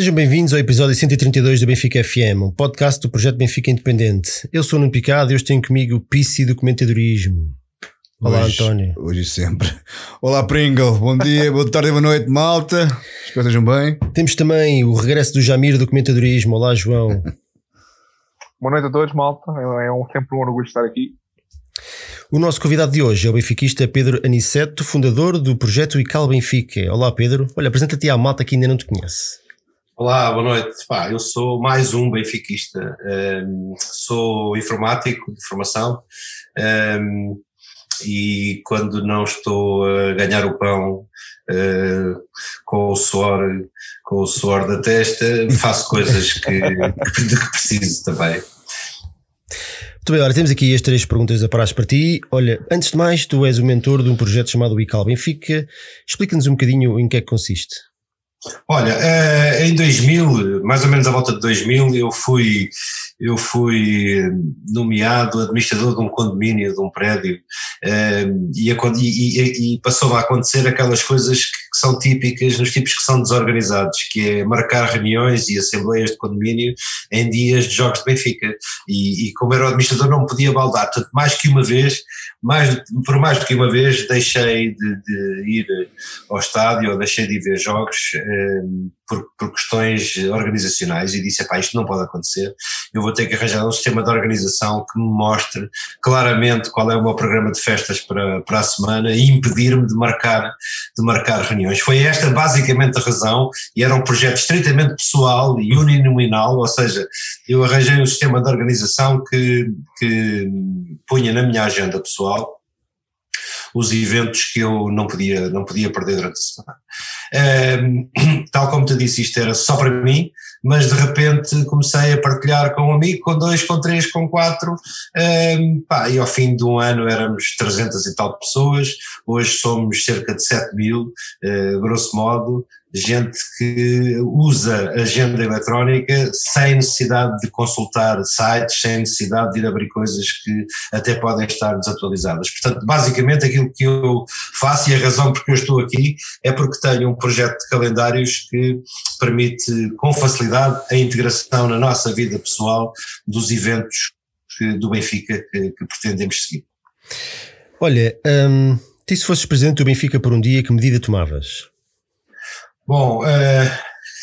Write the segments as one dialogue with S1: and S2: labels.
S1: Sejam bem-vindos ao episódio 132 do Benfica FM, um podcast do projeto Benfica Independente. Eu sou o Nuno Picado e hoje tenho comigo o Pissi do Comentadorismo. Olá,
S2: hoje,
S1: António.
S2: Hoje e sempre. Olá, Pringle. Bom dia, boa tarde, boa noite, malta. Espero que estejam bem.
S1: Temos também o regresso do Jamir do Comentadorismo. Olá, João.
S3: Boa noite a todos, malta. É um, sempre um orgulho estar aqui.
S1: O nosso convidado de hoje é o benfiquista Pedro Aniceto, fundador do projeto ICAL Benfica. Olá, Pedro. Olha, apresenta-te à malta que ainda não te conhece.
S4: Olá, boa noite. Pá, eu sou mais um benfiquista. Um, sou informático de formação um, e quando não estou a ganhar o pão uh, com o suor, com o suor da testa, faço coisas que, de que preciso também.
S1: Muito bem, olha, temos aqui as três perguntas aparadas para ti. Olha, antes de mais, tu és o mentor de um projeto chamado ICAL Benfica. Explica-nos um bocadinho em que é que consiste.
S4: Olha, eh, em 2000, mais ou menos à volta de 2000, eu fui, eu fui nomeado administrador de um condomínio, de um prédio, eh, e, e, e passou a acontecer aquelas coisas que são típicas nos tipos que são desorganizados, que é marcar reuniões e assembleias de condomínio em dias de jogos de Benfica. E, e como era o administrador não podia baldar, portanto mais que uma vez, mais, por mais do que uma vez deixei de, de ir ao estádio ou deixei de ir ver jogos um, por, por, questões organizacionais e disse, pá, isto não pode acontecer, eu vou ter que arranjar um sistema de organização que me mostre claramente qual é o meu programa de festas para, para a semana e impedir-me de marcar, de marcar reuniões. Foi esta basicamente a razão e era um projeto estritamente pessoal e uninominal, ou seja, eu arranjei um sistema de organização que, que punha na minha agenda pessoal os eventos que eu não podia, não podia perder durante a semana. Um, tal como te disse, isto era só para mim, mas de repente comecei a partilhar com um amigo, com dois, com três, com quatro, um, pá, e ao fim de um ano éramos 300 e tal pessoas, hoje somos cerca de 7 mil, uh, grosso modo, gente que usa agenda eletrónica sem necessidade de consultar sites, sem necessidade de ir abrir coisas que até podem estar desatualizadas. Portanto, basicamente aquilo que eu faço e a razão por que eu estou aqui é porque tenho um projeto de calendários que permite com facilidade a integração na nossa vida pessoal dos eventos que, do Benfica que, que pretendemos seguir.
S1: Olha, hum, se fosses presidente do Benfica por um dia, que medida tomavas?
S4: Bom, uh,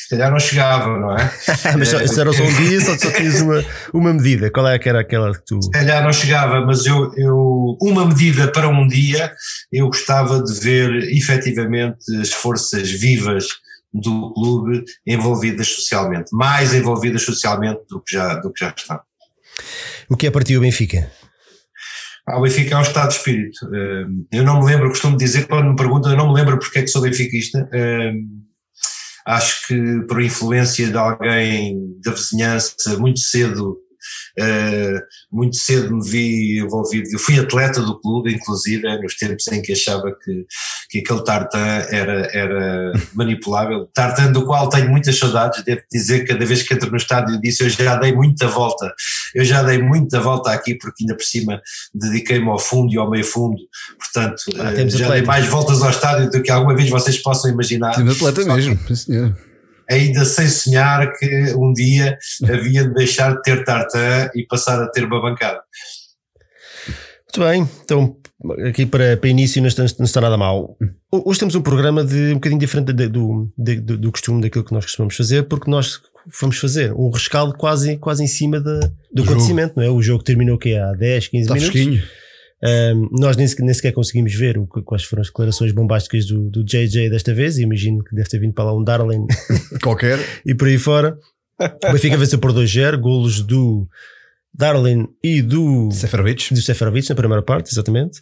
S4: se calhar não chegava, não é?
S1: mas só, se era só um dia, só, só tinhas uma, uma medida. Qual é que era aquela que tu.
S4: Se calhar não chegava, mas eu, eu. Uma medida para um dia, eu gostava de ver efetivamente as forças vivas do clube envolvidas socialmente, mais envolvidas socialmente do que já, do que já estão.
S1: O que é para ti o Benfica?
S4: Ah, o Benfica é um estado de espírito. Eh, eu não me lembro, costumo dizer, quando me perguntam, eu não me lembro porque é que sou benfiquista. Acho que por influência de alguém da vizinhança muito cedo muito cedo me vi envolvido, eu fui atleta do clube, inclusive, nos tempos em que achava que, que aquele tartan era, era manipulável. Tartan do qual tenho muitas saudades, devo dizer que cada vez que entro no estádio disse eu já dei muita volta, eu já dei muita volta aqui porque ainda por cima dediquei-me ao fundo e ao meio fundo, portanto ah, uh, já dei mais voltas ao estádio do que alguma vez vocês possam imaginar.
S2: Temos atleta mesmo, sim senhor
S4: ainda sem sonhar que um dia havia de deixar de ter tartan e passar a ter uma bancada.
S1: Muito bem, então aqui para, para início não está, não está nada mal. Hoje temos um programa de um bocadinho diferente de, do, de, do, do costume daquilo que nós costumamos fazer, porque nós vamos fazer um rescaldo quase, quase em cima de, do, acontecimento, não é? O jogo terminou que há 10, 15
S2: está
S1: minutos.
S2: Fresquinho.
S1: Um, nós nem sequer, nem sequer, conseguimos ver o, quais foram as declarações bombásticas do, do JJ desta vez. Imagino que deve ter vindo para lá um Darling
S2: qualquer
S1: e por aí fora. O Benfica venceu por 2-0, golos do Darlin e do
S2: Seferovic.
S1: do Seferovic na primeira parte, exatamente.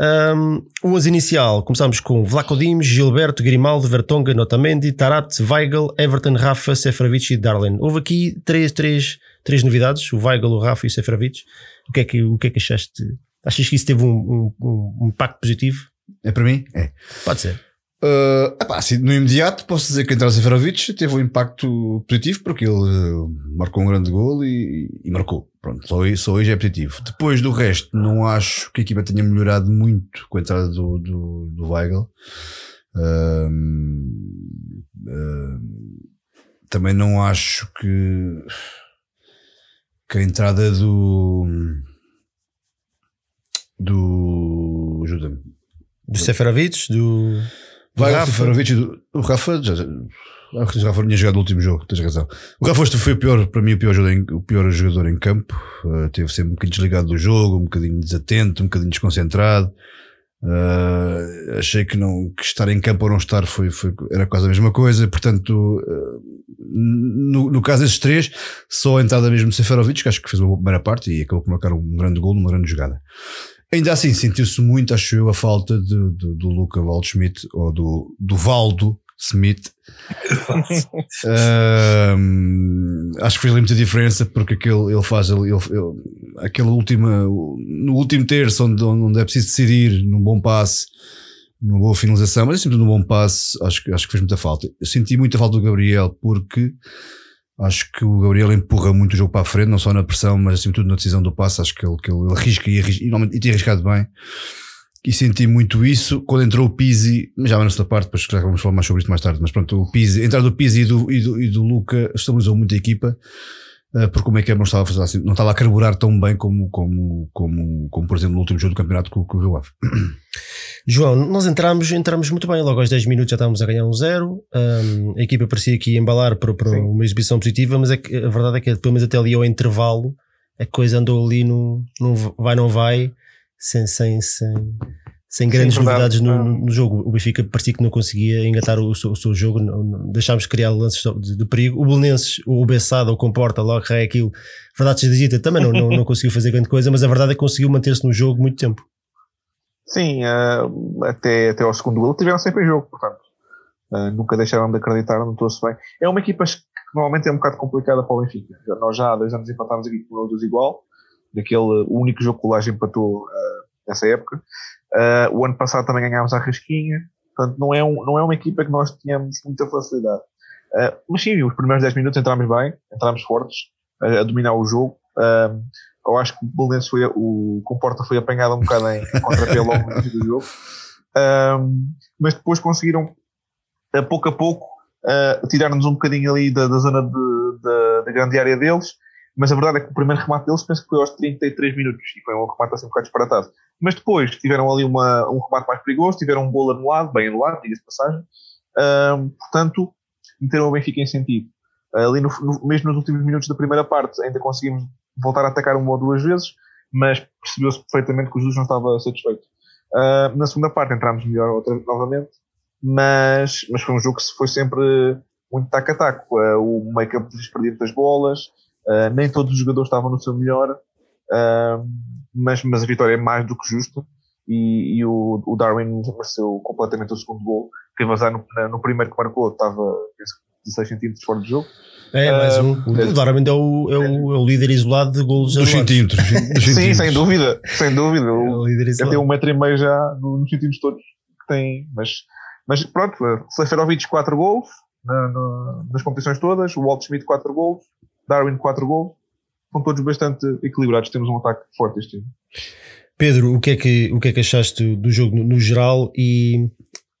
S1: Um, o 11 inicial começámos com Vlaco Dimes, Gilberto, Grimaldo, Vertonga, Notamendi, Tarat, Weigl, Everton, Rafa, Seferovic e Darlin. Houve aqui três, três, três novidades: o Weigl, o Rafa e o Seferovic. O que é que, o que, é que achaste Achas que isso teve um, um, um impacto positivo?
S2: É para mim? É.
S1: Pode ser.
S2: Uh, epá, assim, no imediato posso dizer que entrar Seferovic teve um impacto positivo porque ele uh, marcou um grande gol e, e, marcou. Pronto, só, só hoje é positivo. Depois do resto, não acho que a equipa tenha melhorado muito com a entrada do, do, do Weigl. Ahm, ahm, também não acho que, que a entrada do. Do. ajuda-me.
S1: Do Seferovic, do.
S2: Vai
S1: Rafa.
S2: Seferovic e do- o Rafa, já, já, o Rafa tinha jogado no último jogo, tens razão. O Rafa foi o pior, para mim, o pior jogador em, o pior jogador em campo. Uh, teve sempre um bocadinho desligado do jogo, um bocadinho desatento, um bocadinho desconcentrado. Uh, achei que, não, que estar em campo ou não estar foi, foi, era quase a mesma coisa. Portanto, uh, no, no caso desses três, só a entrada mesmo de Seferovic, que acho que fez uma boa primeira parte e acabou por marcar um grande gol numa grande jogada. Ainda assim, sentiu-se muito, acho eu, a falta de, de- do Luca Waldschmidt ou do, do Valdo Smith. Ahm, acho que fez ali muita diferença porque aquele, ele faz ele, ele, ele- aquele última, no último terço onde, onde é preciso decidir num bom passe, numa boa finalização, mas é sempre num bom passe, acho, acho que fez muita falta. Eu senti muita falta do Gabriel porque acho que o Gabriel empurra muito o jogo para a frente, não só na pressão, mas acima de tudo na decisão do passe. Acho que ele, que ele arrisca e, arrisca, e, normalmente- e tem arriscado bem. E senti muito isso quando entrou o Pizzi, já vai nesta parte, depois já vamos falar mais sobre isto mais tarde. Mas pronto, o Pizzi, a entrada do Pizzi e do, e do, e do Luca estabilizou muito a equipa, porque como é que é, não estava a fazer assim, não estava a carburar tão bem como, como, como, como por exemplo, no último jogo do campeonato com, com o Rio Ave.
S1: João, nós entramos, entramos muito bem, logo aos 10 minutos já estávamos a ganhar um zero. Um, a equipa parecia ia embalar para, para uma exibição positiva, mas é que a verdade é que pelo menos até ali ao intervalo a coisa andou ali no, no vai não vai, sem, sem, sem, sem grandes
S3: verdade.
S1: novidades no,
S3: Ah.
S1: no jogo. O Benfica parecia que não conseguia engatar o, seu, o seu jogo, não- não- deixámos de criar lances de, de perigo. O Belenenses, o Bessada, o Comporta, logo é aquilo, verdade seja dita, também não, não, não conseguiu fazer grande coisa, mas a verdade é que conseguiu manter-se no jogo muito tempo.
S3: Sim, ah, até, até ao segundo gol tiveram sempre em jogo, portanto. ah, nunca deixaram de acreditar, notou-se bem. É uma equipa que normalmente é um bocado complicada para o Benfica. Nós já há dois anos empatámos aqui com o igual, daquele o único jogo que o Laje empatou ah, nessa época. Ah, o ano passado também ganhámos a Rasquinha, portanto não é, um, não é uma equipa que nós tínhamos muita facilidade. Ah, mas sim, os primeiros 10 minutos entramos bem, entramos fortes, a, dominar o jogo. Ah, eu acho que o Belenenses foi, o Comporta foi apanhado um bocado em, em contrapé logo no início do jogo. Mas depois conseguiram, a pouco a pouco, tirar-nos um bocadinho ali da, da zona de- da grande área deles. Mas a verdade é que o primeiro remate deles penso que foi aos 33 minutos e foi um remate assim um bocado disparatado. Mas depois tiveram ali uma, um remate mais perigoso, tiveram um gol anulado, bem anulado, diga-se passagem. Ahm, portanto, meteram o Benfica em sentido. Ali no, no- mesmo nos últimos minutos da primeira parte ainda conseguimos voltar a atacar uma ou duas vezes, mas percebeu-se perfeitamente que o Jesus não estava satisfeito. Ah, na segunda parte entramos melhor outra, novamente, mas, mas foi um jogo que foi sempre muito taco a taco. Ah, o make-up perdia muitas bolas, ah, nem todos os jogadores estavam no seu melhor, ah, mas, mas a vitória é mais do que justa. E, e o, o Darwin mereceu completamente o segundo gol. Teve azar no, no primeiro que marcou, estava penso, que 16 centímetros fora do jogo.
S1: É, mais um. O Darwin é o, é, o, é o líder isolado de golos
S2: Dos centímetros. dos
S3: Sim,
S2: centímetros.
S3: sem dúvida, sem dúvida.
S1: É
S3: O-
S1: o líder
S3: Ele tem um metro e meio já no- nos sentidos todos que tem. Mas, mas pronto, Seferovic 4 gols na- na- nas competições todas, o Walt Schmidt 4 gols, Darwin 4 gols. São todos bastante equilibrados. Temos um ataque forte este ano.
S1: Pedro, o que é que, o que, é que achaste do jogo no, no geral e,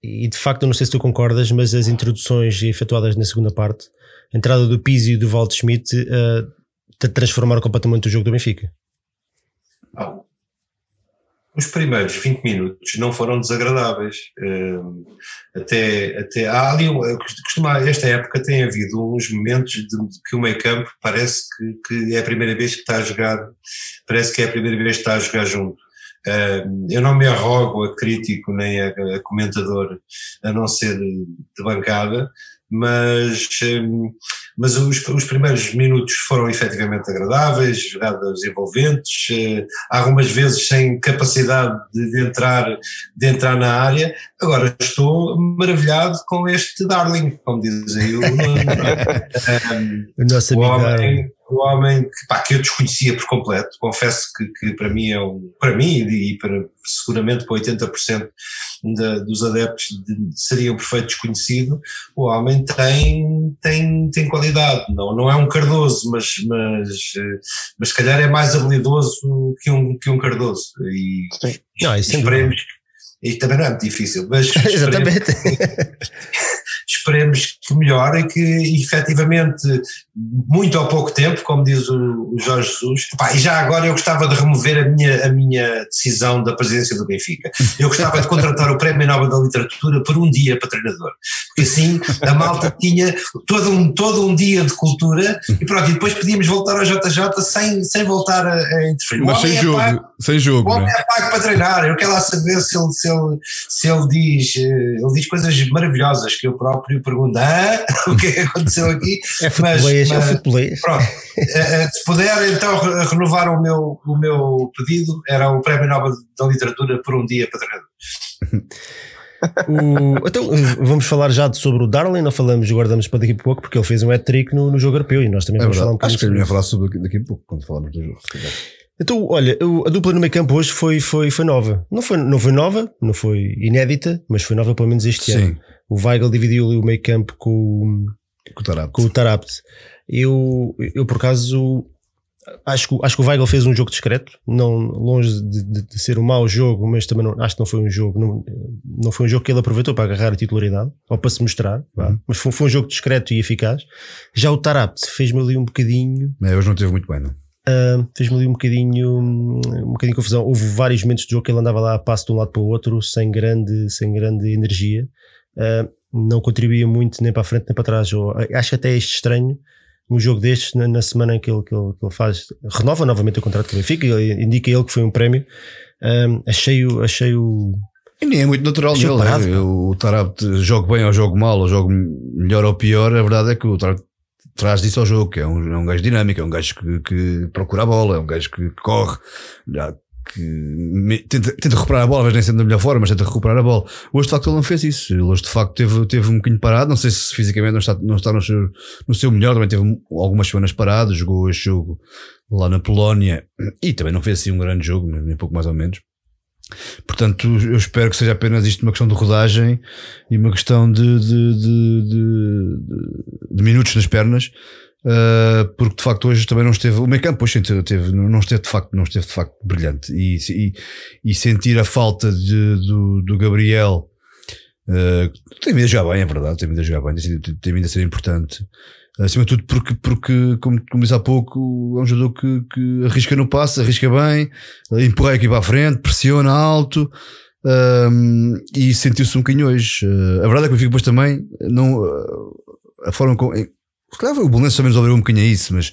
S1: e de facto eu não sei se tu concordas, mas as introduções efetuadas na segunda parte, a entrada do Pizzi e do Waldschmidt uh, te transformaram completamente o jogo do Benfica.
S4: Ah, Os primeiros 20 minutos não foram desagradáveis. Hum, Até, até há ali, um- costuma, esta época tem havido uns momentos de, que o meio campo parece que, que é a primeira vez que está a jogar, parece que é a primeira vez que está a jogar junto. Hum, Eu não me arrogo a crítico nem a, a comentador, a não ser de bancada, mas, hum, mas os, os primeiros minutos foram efetivamente agradáveis, jogadas envolventes, eh, algumas vezes sem capacidade de, entrar, de entrar na área. Agora estou maravilhado com este Darling, como diz aí o Nuno. Um,
S1: O amigo
S4: homem, o homem que, pá, que eu desconhecia por completo, confesso que, que para mim é um, para mim e para, seguramente para 80% da, dos adeptos de- seria um perfeito desconhecido, o homem tem, tem, tem qualidade, não, não é um Cardoso, mas, mas, eh, mas se calhar é mais habilidoso que um, que um Cardoso e,
S3: Sim.
S1: Não, isso sem
S4: esperemos, E também não é muito difícil, mas
S1: Exatamente.
S4: esperemos que melhore e que efetivamente, muito ou pouco tempo, como diz o, o Jorge Jesus, Epá, e já agora eu gostava de remover a minha, a minha decisão da presidência do Benfica. Eu gostava de contratar o Prémio Nobel da Literatura por um dia para treinador, porque assim a malta tinha todo um, todo um dia de cultura e pronto, e depois podíamos voltar ao JJ sem, sem voltar a, a interferir.
S2: Mas sem
S4: é
S2: jogo,
S4: pago-
S2: sem jogo.
S4: o homem
S2: né?
S4: é pago para treinar, eu quero lá saber se ele, se ele, se ele, diz, eh, ele diz coisas maravilhosas que eu próprio pergunto, ah, o que é que aconteceu aqui?
S1: É futebolês, é
S4: mas-
S1: futebolês.
S4: Pronto, eh, eh, se puder então re- renovar o meu, o meu pedido, era o Prémio Nobel da Literatura por um dia para treinador.
S1: O- então, vamos falar já de- sobre o Darwin, não falamos, guardamos para daqui a pouco, porque ele fez um hat-trick no, no jogo europeu e nós também
S2: É
S1: vamos falar um
S2: verdade.
S1: bocadinho
S2: Acho que ele ia falar sobre daqui- a pouco, quando falarmos do jogo.
S1: Então, olha, a dupla no meio campo hoje foi, foi, foi nova. Não foi, não foi nova, não foi inédita, mas foi nova pelo menos este ano.
S2: Sim,
S1: O Weigl dividiu ali o meio campo com, o-
S2: com o Tarapte.
S1: com o Tarapt. Eu, eu, por acaso, acho que, acho que o Weigl fez um jogo discreto, não longe de, de- de ser um mau jogo, mas também não, acho que não foi um jogo, não, não foi um jogo que ele aproveitou para agarrar a titularidade ou para se mostrar.
S2: Uhum.
S1: mas foi, foi um jogo discreto e eficaz. Já o Tarapt fez-me ali um bocadinho
S2: É, hoje não teve muito bem, não.
S1: Uh, fez-me ali um bocadinho um bocadinho de confusão. Houve vários momentos de jogo que ele andava lá a passo de um lado para o outro sem grande, sem grande energia. Uh, não contribuía muito nem para a frente nem para trás. Eu acho até é estranho um jogo destes na, na semana em que ele, que, ele, que ele faz, renova novamente o contrato com o Benfica, indica ele que foi um prémio. Um, achei-o achei o
S2: E nem é muito natural dele. né? O Tarapte joga bem ou joga mal, ou joga melhor ou pior. A verdade é que o Tarapte traz disso ao jogo, que é um, é um gajo dinâmico, é um gajo que, que procura a bola, é um gajo que corre, já que me- tenta, tenta recuperar a bola, vezes nem sempre da melhor forma, mas tenta recuperar a bola. Hoje de facto ele não fez isso. Ele hoje de facto teve, teve um bocadinho parado, não sei se fisicamente não está, não está no, seu, no seu melhor, também teve algumas semanas parado, jogou este jogo lá na Polónia e também não fez assim um grande jogo, nem pouco mais ou menos. Portanto, eu espero que seja apenas isto uma questão de rodagem e uma questão de, de, de, de- minutos nas pernas, uh, porque de facto hoje também não esteve. O meio campo hoje não esteve de facto, não esteve de facto brilhante. E, e, e sentir a falta do, do Gabriel. uh, tem vindo a jogar bem, é verdade, tem vindo a jogar bem, tem, tem vindo a ser importante. Acima de tudo, porque, porque como, como disse há pouco, é um jogador que, que arrisca no passe, arrisca bem, empurra aqui para a frente, pressiona alto um, e sentiu-se um bocadinho hoje. Uh, a verdade é que o Benfica depois também, não, uh, a forma como. Se calhar o Bolonense também resolveu um bocadinho a isso, mas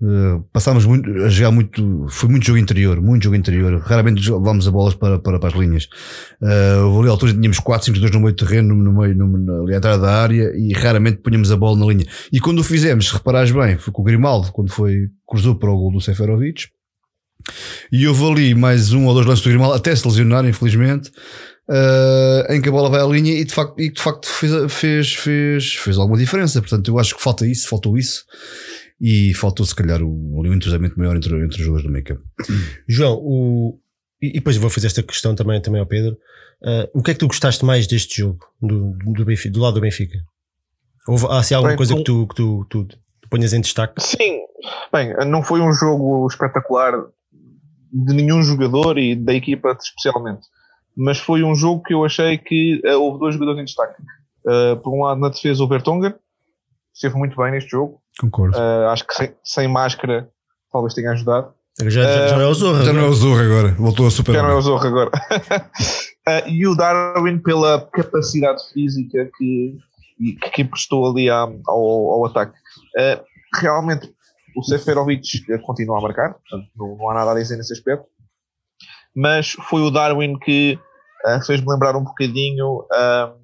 S2: uh, passámos muito, a jogar muito. Foi muito jogo interior, muito jogo interior. Raramente levámos a bolas para, para, para as linhas. Uh, houve ali alturas tínhamos 4, 5 jogadores no meio do terreno, no meio, no, ali à entrada da área e raramente punhamos a bola na linha. E quando o fizemos, se reparares bem, foi com o Grimaldo, quando foi, cruzou para o gol do Seferovic. E houve ali mais um ou dois lances do Grimaldo, até se lesionar, infelizmente, uh, em que a bola vai à linha e de facto, e de facto fez, fez, fez, fez alguma diferença. Portanto, eu acho que falta isso, faltou isso. E faltou se calhar um, um entrosamento maior entre, entre os jogadores do meio campo.
S1: João, o, e e depois eu vou fazer esta questão também, também ao Pedro. Uh, o que é que tu gostaste mais deste jogo, do, do, Benfica, do lado do Benfica? Houve, há assim, alguma
S3: Bem,
S1: coisa
S3: com-
S1: que tu, que tu, tu, tu ponhas em destaque?
S3: Sim, bem, não foi um jogo espetacular de nenhum jogador e da equipa especialmente, mas foi um jogo que eu achei que eh, houve dois jogadores em destaque. Eh, por um lado, na defesa, o Vertonghen, esteve muito bem neste jogo.
S2: Concordo.
S3: Eh, acho que sem, sem máscara talvez tenha ajudado.
S1: Já, já, já não é o Zorra.
S2: Já não é o Zorro agora, voltou a super.
S3: Já não é o Zorro agora. E o Darwin pela capacidade física que, e- que emprestou ali à- ao, ao ataque. Realmente, o Seferovic continua a marcar, portanto, não, não há nada a dizer nesse aspecto. Mas foi o Darwin que eh, fez-me lembrar um bocadinho ah,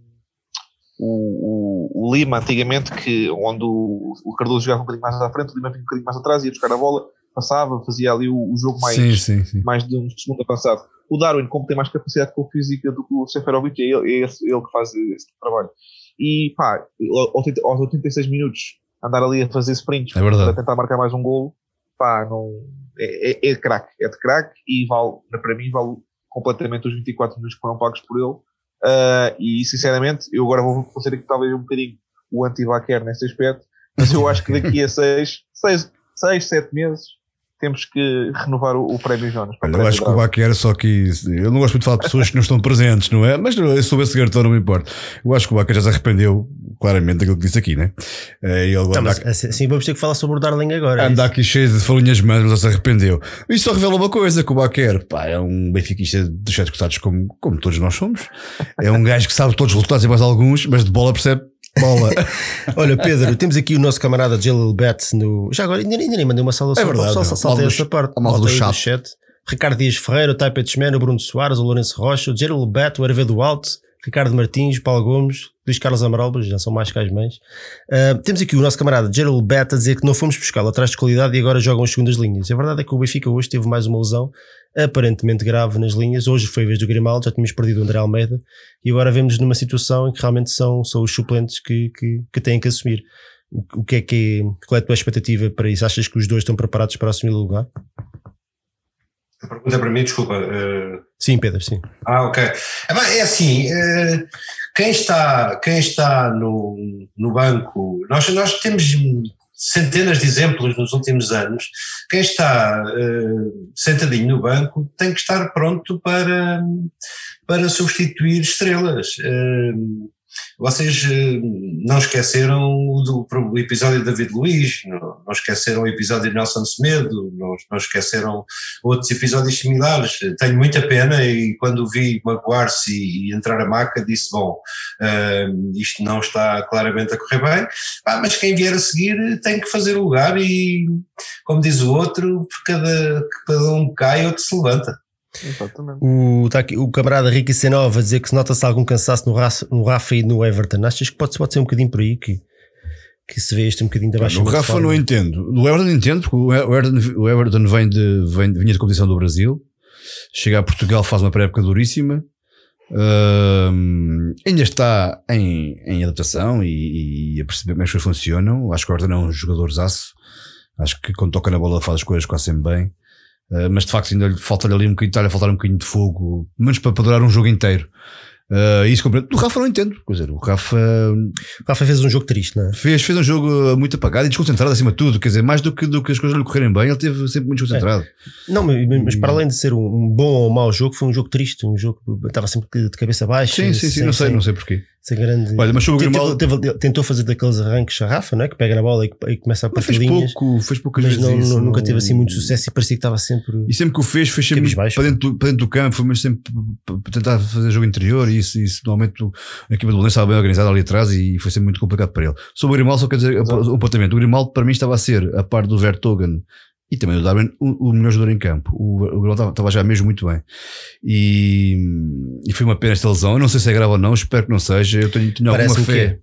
S3: o, o- o Lima, antigamente, que, onde o, o Cardoso jogava um bocadinho mais à frente, o Lima vinha um bocadinho mais atrás, ia buscar a bola, passava, fazia ali o, o jogo mais,
S2: Sim, sim, sim.
S3: mais de um segundo avançado. O Darwin, como tem mais capacidade com física do que o Seferovic, é ele, é esse- ele que faz esse trabalho. E pá, aos 80 aos 86 minutos, andar ali a fazer sprints
S2: É
S3: para tentar marcar mais um golo, pá, não, é, é, é de craque, é de craque e vale, para mim, vale completamente os 24 minutos que foram pagos por ele. Ah, e sinceramente, eu agora vou fazer aqui talvez um bocadinho o anti-Vaquer nesse aspecto, mas eu acho que daqui a 6, 6, 6 7 meses temos que renovar o, o prémio Jonas.
S2: Olha, eu acho que o Baque era só que. Eu não gosto muito de falar de pessoas que não estão presentes, não é? Mas eu sobre esse cartão não me importa. Eu acho que o Baque já se arrependeu claramente daquilo que disse aqui, né? É, ele anda,
S1: mas, assim, assim vamos ter que falar sobre o Darling agora. é
S2: anda
S1: isso?
S2: aqui cheio de falinhas mãos, mas já se arrependeu. Isso só revela uma coisa: que o Baquer, pá, é um benfiquista dos sete costados, como, como todos nós somos. É um gajo que sabe todos os resultados e mais alguns, mas de bola percebe bola.
S1: Olha, Pedro, temos aqui o nosso camarada Jalil Bet no. Já agora, ainda, ainda nem mandei uma saudação.
S2: É verdade,
S1: só,
S2: não.
S1: só saltei essa parte.
S2: a malta do
S1: aí
S2: chat.
S1: Ricardo Dias Ferreira, o Tchman, o Bruno Soares, o Lourenço Rocha, o Jalil Bet, o Hervé do Alto, Ricardo Martins, Paulo Gomes, Luís Carlos Amaral, já são mais que as mães. Ah, temos aqui o nosso camarada Gerald Bet a dizer que não fomos buscá-lo atrás de qualidade e agora jogam as segundas linhas. A verdade é que o Benfica hoje teve mais uma lesão aparentemente grave nas linhas. Hoje foi a vez do Grimaldo, já tínhamos perdido o André Almeida e agora vemos numa situação em que realmente são, são os suplentes que, que, que têm que assumir. O, o que é que é, qual é a tua expectativa para isso? Achas que os dois estão preparados para assumir o lugar?
S4: A pergunta é para mim, desculpa. eh,
S1: Sim, Pedro, sim.
S4: Ah, ok. É, bem, é assim, eh, quem está, quem está no, no banco, nós, nós temos centenas de exemplos nos últimos anos, quem está eh, sentadinho no banco tem que estar pronto para, para substituir estrelas. Eh, vocês eh, não esqueceram o episódio de David Luiz, não, esqueceram o episódio de Nelson Semedo, não, esqueceram outros episódios similares. Tenho muita pena e quando vi magoar-se e, entrar a maca disse, bom, eh, isto não está claramente a correr bem, Pá, mas quem vier a seguir tem que fazer lugar e, como diz o outro, por cada, cada um cai, outro se levanta.
S3: Exatamente.
S1: O, tá aqui, o camarada Ricky Senova a dizer que se nota-se algum cansaço no Rafa, no Rafa e no Everton. Achas que pode, pode ser um bocadinho por aí que, que se vê este um bocadinho de baixo?
S2: No Rafa não entendo. No Everton entendo, porque o Everton, o Everton vem de, vem, vinha de competição do Brasil, chega a Portugal, faz uma pré-época duríssima, Ahm, ainda está em, em adaptação e, e a perceber como as coisas funcionam. Acho que o Everton é um jogador zaço. Acho que quando toca na bola faz as coisas quase sempre bem. Ah, mas de facto ainda lhe falta-lhe ali um bocadinho, está-lhe a faltar um bocadinho de fogo, menos para, para durar um jogo inteiro. Ah, isso compreendo. Do Rafa não entendo. Quer dizer, o Rafa
S1: O Rafa fez um jogo triste, não é?
S2: Fez, fez um jogo uh, muito apagado e desconcentrado acima de tudo. Quer dizer, mais do que, do que as coisas lhe correrem bem, ele teve sempre muito desconcentrado.
S1: Não, mas, mas para além de ser um, bom ou mau jogo, foi um jogo triste. Um jogo que estava sempre de cabeça baixa.
S2: Sim, sim, sim,
S1: sem-
S2: não sei,
S1: sem-
S2: não sei porquê.
S1: Sem grande.
S2: Olha, mas sobre o Grimaldo-
S1: teve- teve- tentou fazer daqueles arranques a Rafa, não é? Que pega na bola e, e começa a
S2: Mas
S1: partir
S2: fez
S1: linhas.
S2: pouco, fez poucas
S1: Mas
S2: vezes
S1: não,
S2: isso,
S1: nunca
S2: não-
S1: teve assim muito sucesso e parecia que estava sempre.
S2: E sempre que o fez, fez sempre para dentro, do- para dentro do campo, foi mesmo sempre para tentar fazer jogo interior e isso, isso normalmente a equipa do Lenço estava bem organizada ali atrás e foi sempre muito complicado para ele. Sobre o Grimaldo, só quer dizer um apontamento. O Grimaldo para mim estava a ser, a par do Vertogen e também do Darwin, o, o melhor jogador em campo. O, o Grimaldo estava, já mesmo muito bem. E, e foi uma pena esta lesão. Eu não sei se é grave ou não, espero que não seja. Eu tenho, tenho alguma fé.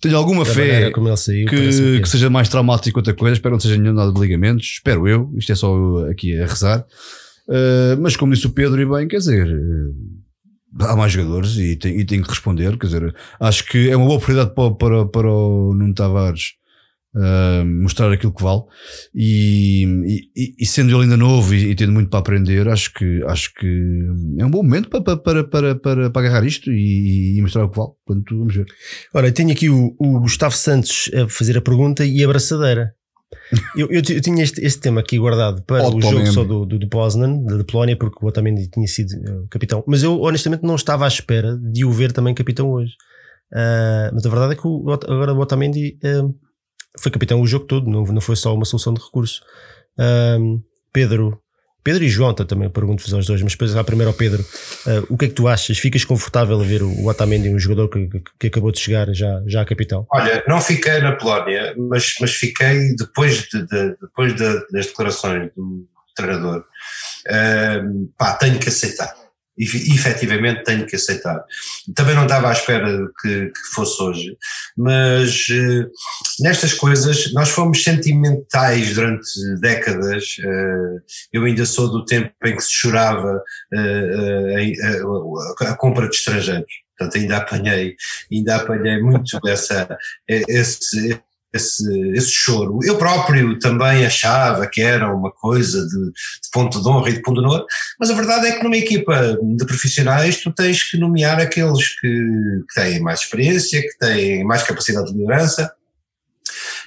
S2: Tenho alguma
S1: da
S2: fé
S1: saiu,
S2: que,
S1: que
S2: que seja mais traumático que outra coisa. Espero que não seja nenhum nada de ligamentos. Espero eu. Isto é só eu aqui a rezar. Uh, mas como disse o Pedro, e bem, quer dizer, uh, há mais jogadores e tem, e tem que responder. Quer dizer, acho que é uma boa oportunidade para, para, para o Nuno Tavares. Uh, mostrar aquilo que vale e, e, e sendo ele ainda novo e, e tendo muito para aprender, acho que, acho que é um bom momento para, para, para, para, para agarrar isto e, e mostrar o que vale. Portanto, vamos ver.
S1: Ora, tenho aqui o, o Gustavo Santos a fazer a pergunta e a braçadeira. Eu, eu, eu tinha este, este tema aqui guardado para o jogo só do, do, do Poznan, da Polónia, porque o Otamendi tinha sido eh, capitão. Mas eu honestamente não estava à espera de o ver também capitão hoje. Ah, mas a verdade é que o, agora o Otamendi eh, foi capitão o jogo todo, não, não foi só uma solução de recurso. Ah, Pedro, Pedro e João também pergunto-vos aos dois, mas depois primeiro ao Pedro, ah, o que é que tu achas? Ficas confortável a ver o, o Otamendi, um jogador que, que, acabou de chegar já, já a capitão?
S4: Olha, não fiquei na Polónia, mas, mas fiquei depois, de, de- depois de- das declarações do treinador. Ahm, pá, tenho que aceitar. Efe- Efetivamente tenho que aceitar. Também não estava à espera que, que fosse hoje, mas eh, nestas coisas nós fomos sentimentais durante décadas. eh, eu ainda sou do tempo em que se chorava eh, eh, a, a compra de estrangeiros. Portanto, ainda apanhei, ainda apanhei muito dessa, esse, esse, esse choro. Eu próprio também achava que era uma coisa de, de ponto de honra e de pundonor, mas a verdade é que numa equipa de profissionais tu tens que nomear aqueles que, que têm mais experiência, que têm mais capacidade de liderança.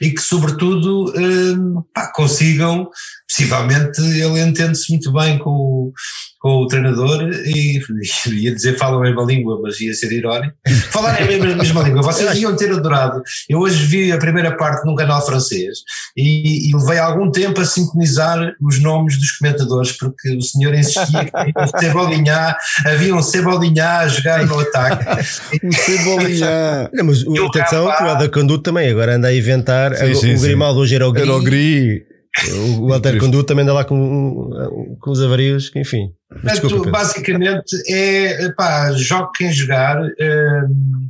S4: E que, sobretudo, eh, pá, consigam, possivelmente, ele entende-se muito bem com o, com o treinador e ia dizer falam a mesma língua, mas ia ser irónico. Falar a mesma, mesma língua, vocês iam ter adorado. Eu hoje vi a primeira parte num canal francês e, e levei algum tempo a sincronizar os nomes dos comentadores, porque o senhor insistia que havia um Cebolinha, havia um Cebolinha a jogar no ataque.
S2: Um Cebolinha.
S1: Não, mas o, atenção que o Alder Conduto também agora anda a inventar.
S2: Sim,
S1: o,
S2: sim,
S1: o. Grimaldo hoje era o Gri.
S2: Era o Gri.
S1: O, Alder Conduto também anda lá com, com os avarios, que enfim. Mas desculpa,
S4: Portanto,
S1: Pedro.
S4: basicamente é pá, jogue quem jogar, hum,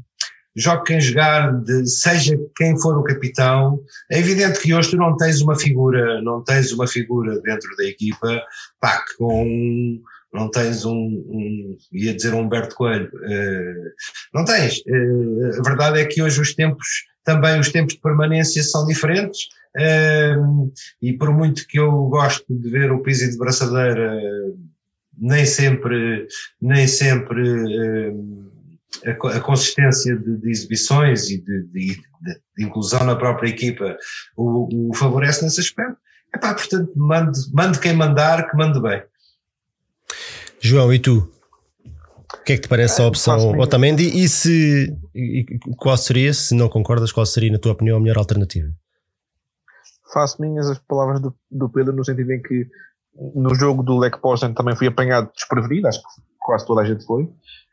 S4: jogue quem jogar, de- seja quem for o capitão. É evidente que hoje tu não tens uma figura, não tens uma figura dentro da equipa, pá, que com não tens um, um ia dizer um Humberto Coelho, eh, não tens. Eh, a verdade é que hoje os tempos, também os tempos de permanência são diferentes. hum, e por muito que eu gosto de ver o Pizzi de braçadeira nem sempre, nem sempre eh, a, co- a consistência de, de exibições e de, de- de- inclusão na própria equipa o, o favorece nesse aspecto. Epá, portanto, mande quem mandar, que mande bem.
S1: João, e tu? O que é que te parece a opção
S3: faço-me-
S1: Otamendi? E se e- qual seria, se não concordas, qual seria, na tua opinião, a melhor alternativa?
S3: faço minhas as palavras do, do Pedro no sentido em que no jogo do Lech Poznan também fui apanhado desprevenido, acho que quase toda a gente foi,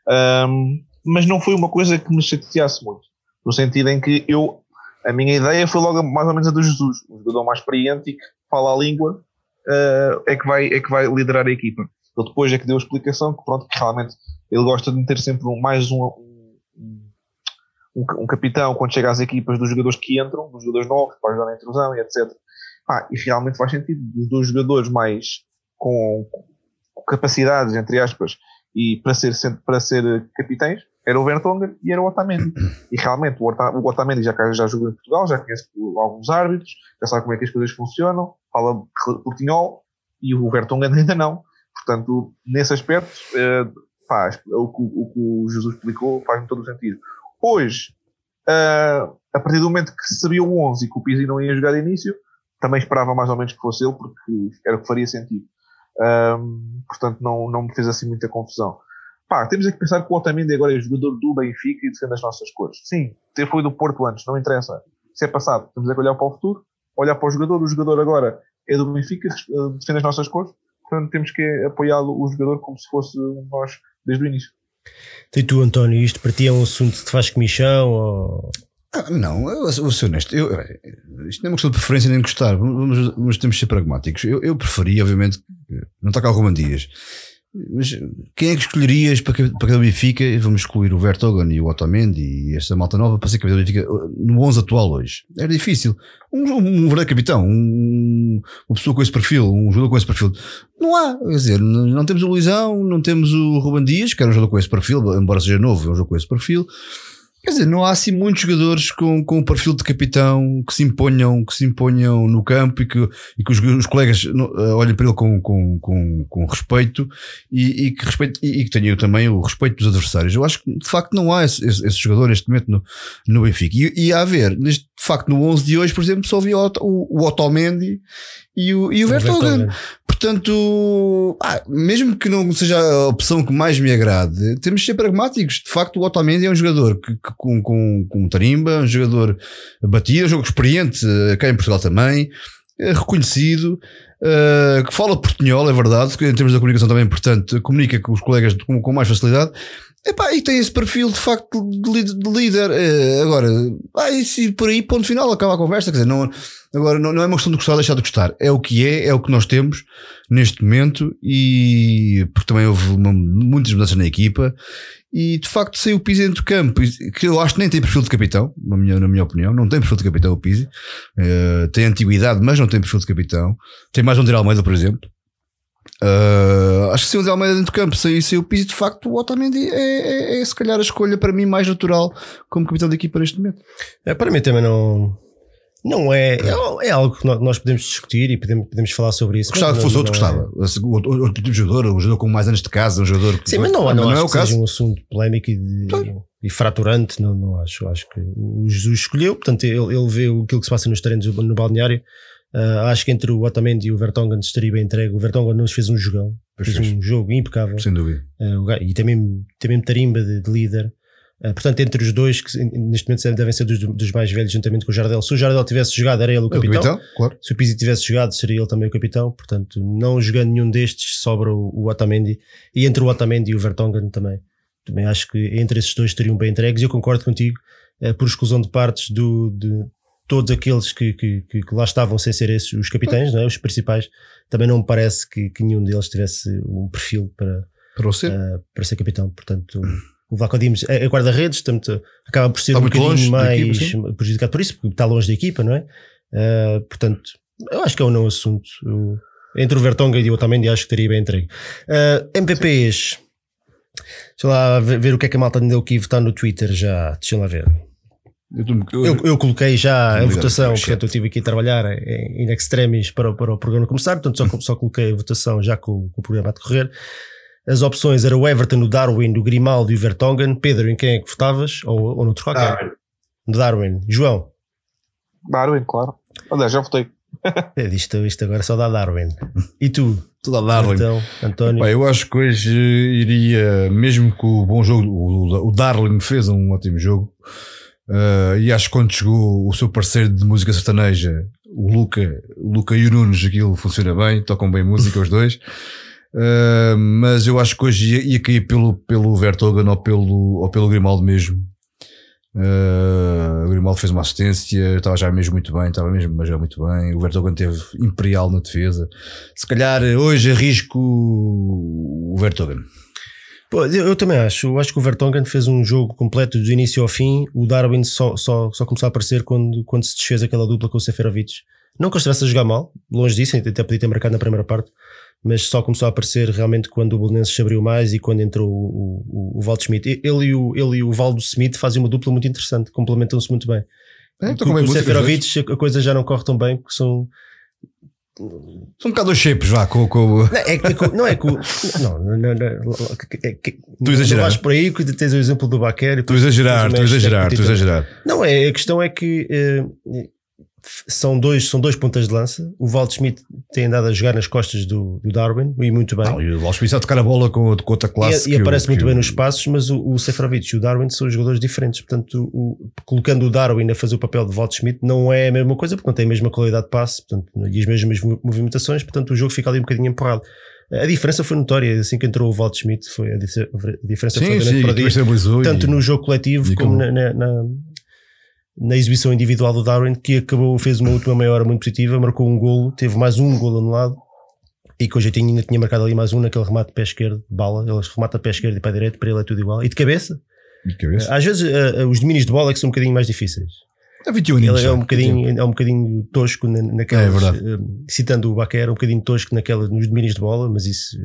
S3: Ahm, mas não foi uma coisa que me chateasse muito, no sentido em que eu, a minha ideia foi logo mais ou menos a do Jesus, um jogador mais experiente e que fala a língua, ah, é, que vai, é que vai liderar a equipa. Ele depois é que deu a explicação que pronto, que realmente ele gosta de meter sempre mais um, um, um, um capitão quando chega às equipas dos jogadores que entram, dos jogadores novos, para ajudar na intrusão e etc. Pá, e realmente faz sentido. Dos dois jogadores mais com, com capacidades, entre aspas, e para ser, para ser capitães, era o Vertonghen e era o Otamendi. E realmente o Otamendi já, já jogou em Portugal, já conhece alguns árbitros, já sabe como é que as coisas funcionam, fala portinhol, e o Vertonghen ainda não. Portanto, nesse aspecto, eh, pá, o, que o- o Jesus explicou faz-me todo o sentido. Hoje, ah, a partir do momento que sabia o 11 e que o Pizzi não ia jogar de início, também esperava mais ou menos que fosse ele, porque era o que faria sentido. Portanto, não, não me fez assim muita confusão. Pá, temos é que pensar que o Otamendi agora é jogador do Benfica e defende as nossas cores. Sim, ter foi do Porto antes, não interessa. Se é passado, temos é que olhar para o futuro, olhar para o jogador. O jogador agora é do Benfica, eh, defende as nossas cores. Portanto, temos que apoiá-lo, o jogador, como se fosse um de nós desde o início.
S1: E tu, António, isto para ti é um assunto que te faz comichão? Ou...
S2: Ah, não, eu vou ser honesto. Eu, eh, isto não é uma questão de preferência nem de gostar, mas, mas temos de ser pragmáticos. Eu, eu preferia, obviamente, não está cá o Roman Dias. Mas quem é que escolherias para, para cada Benfica? Vamos excluir o Vertogen e o Otamendi e esta malta nova para ser capitão do Benfica no 11 atual hoje. Era difícil. Um, um, verdadeiro capitão, um, uma pessoa com esse perfil, um jogador com esse perfil. Não há. Quer dizer, não, não temos o Luizão, não temos o Ruben Dias, que era um jogador com esse perfil, embora seja novo, é um jogador com esse perfil. Quer dizer, não há assim muitos jogadores com, com o perfil de capitão que se imponham, que se imponham no campo e que, e que os, os colegas eh, olhem para ele com, com, com, com respeito e, e que respeito, e, e que tenham também o respeito dos adversários. Eu acho que de facto não há esse, esse, esse jogador neste momento no, no Benfica. E, e a haver, neste, de facto, no 11 de hoje, por exemplo, só havia o, o, o Otamendi e o, e o Vertonghen. Portanto, ah, mesmo que não seja a opção que mais me agrade, temos de ser pragmáticos. De facto, o Otamendi é um jogador que, que com, com, com tarimba, um jogador batido, um jogador experiente, eh, cá em Portugal também, eh, reconhecido, eh, que fala portunhol, é verdade, que em termos da comunicação também é importante, comunica com os colegas com, com mais facilidade. Epá, e tem esse perfil de facto de, líder- de. Eh, agora, ah, se por aí, ponto final, acaba a conversa. Quer dizer, não, agora não, não é uma questão de gostar ou deixar de gostar. É o que é, é o que nós temos neste momento. E porque também houve uma- muitas mudanças na equipa. E de facto saiu o Pizzi dentro do campo, que eu acho que nem tem perfil de capitão, na minha, na minha opinião. Não tem perfil de capitão o Pizzi. Eh, tem antiguidade, mas não tem perfil de capitão. Tem mais um André Almeida, por exemplo. Uh, acho que se o André Almeida dentro do campo saísse o Pizzi, de facto, o Otamendi é, é, é se calhar a escolha para mim mais natural como capitão da equipa neste momento.
S1: É, para mim também não. Não é. É, é algo que nó- nós podemos discutir e podemos, podemos falar sobre isso.
S2: Gostava que fosse outro,
S1: é-
S2: gostava. Outro, outro tipo de jogador, um jogador com mais anos de casa, um jogador que.
S1: Sim, mas não,
S2: Ah,
S1: não,
S2: não é o
S1: que seja
S2: caso.
S1: um assunto polémico e de. e fraturante, não, não acho. Acho que o Jesus escolheu, portanto, ele, ele vê aquilo que se passa nos treinos no balneário. Uh, acho que entre o Otamendi e o Vertonghen estaria bem entregue. O Vertonghen nos fez um jogão, fez, fez um jogo impecável.
S2: Sem dúvida.
S1: Uh, e também, também tarimba de, de líder. Uh, portanto, entre os dois, que neste momento devem ser dos, dos, mais velhos, juntamente com o Jardel. Se o Jardel tivesse jogado, era ele o capitão. É o capitão
S2: claro.
S1: Se o Pizzi tivesse jogado, seria ele também o capitão. Portanto, não jogando nenhum destes, sobra o, o Otamendi. E entre o Otamendi e o Vertonghen também. Também acho que entre esses dois estariam bem entregues. E eu concordo contigo, uh, por exclusão de partes do, de, todos aqueles que, que, que, lá estavam sem ser esses os capitães, não é? os principais, também não me parece que, que nenhum deles tivesse um perfil para,
S2: para, ser?
S1: Uh, para ser capitão. Portanto, o Vlaco Dimos é, é guarda-redes, portanto, acaba por ser está um bocadinho mais equipa, prejudicado por isso, porque está longe da equipa, não é? Uh, portanto, eu acho que é um não assunto. Eu, entre o Vertonghen e o Otamendi acho que teria bem entregue. Uh, MPPs, deixa lá ver, ver, o que é que a malta deu aqui votar no Twitter já, deixa lá ver. Eu, eu, eu, coloquei já a votação, portanto eu estive aqui a trabalhar em, in extremis para, para o programa começar, portanto só, só coloquei a votação já com, com, o programa a decorrer. As opções eram o Everton, o Darwin, o Grimaldo e o Vertonghen. Pedro, em quem é que votavas? Ou, ou noutro qualquer? Darwin. Darwin. João?
S3: Darwin, claro. Aliás, já votei.
S1: É, isto, isto agora só dá Darwin. E tu?
S2: Tu dá Darwin.
S1: Então, António?
S2: eu acho que hoje iria, mesmo que o bom jogo, o, o Darwin fez um ótimo jogo, Uh, e acho que quando chegou o seu parceiro de música sertaneja, o Luca, o Luca e o Nunes, aquilo funciona bem, tocam bem música os dois. Uh, mas eu acho que hoje ia, ia, cair pelo, pelo Vertogen ou pelo, ou pelo Grimaldo mesmo. Uh, o Grimaldo fez uma assistência, estava já mesmo muito bem, estava mesmo já muito bem. O Vertogen teve imperial na defesa. Se calhar hoje arrisco o Vertogen.
S1: Pô, eu, eu, também acho. Eu acho que o Vertonghen fez um jogo completo do início ao fim. O Darwin só, só, só começou a aparecer quando, quando se desfez aquela dupla com o Seferovic. Não que ele estivesse a jogar mal, longe disso, até podia ter marcado na primeira parte, mas só começou a aparecer realmente quando o Bolonense se abriu mais e quando entrou o, o, o Valdo Schmidt. Ele e o, ele e o Valdo Smith fazem uma dupla muito interessante, complementam-se muito bem.
S2: É,
S1: com, com o Seferovic a coisa já não corre tão bem, porque são
S2: são um bocado os shapes, vá, com. com...
S1: Não, é, é, não é com. Não, não, não, é, que,
S2: tu exagerar.
S1: vais por aí que tens o exemplo do Baquer.
S2: Tu exagerar, tu exagerar, tu exagerar.
S1: Não, é, a questão é que uh, são dois, são dois pontas de lança. O Walt Schmidt tem andado a jogar nas costas do, do Darwin e muito bem.
S2: e o Walt Schmidt a tocar a bola com, com outra classe.
S1: E, e aparece muito bem nos espaços, mas o, o Seferovic e o Darwin são jogadores diferentes. Portanto, o, colocando o Darwin a fazer o papel de Walt Schmidt não é a mesma coisa, porque não tem a mesma qualidade de passe portanto, e as mesmas movimentações, portanto o jogo fica ali um bocadinho empurrado. A diferença foi notória, assim que entrou o Walt Schmidt, foi a, diferença
S2: sim,
S1: foi
S2: sim, para dia,
S1: tanto no jogo coletivo como, como na, na, na exibição individual do Darwin, que acabou, fez uma última meia hora muito positiva, marcou um golo, teve mais um golo anulado e com o jeitinho ainda tinha marcado ali mais um naquele remate de pé esquerdo, bala, ele remata a pé esquerdo e pé direito, para ele é tudo igual. E de cabeça?
S2: De cabeça?
S1: Às vezes uh, os domínios de bola é que são um bocadinho mais difíceis.
S2: É 21 anos.
S1: Ele é um, bocadinho, é um bocadinho tosco naquelas, é verdade. Uh, citando o Baquer, um bocadinho tosco naquela, nos domínios de bola, mas isso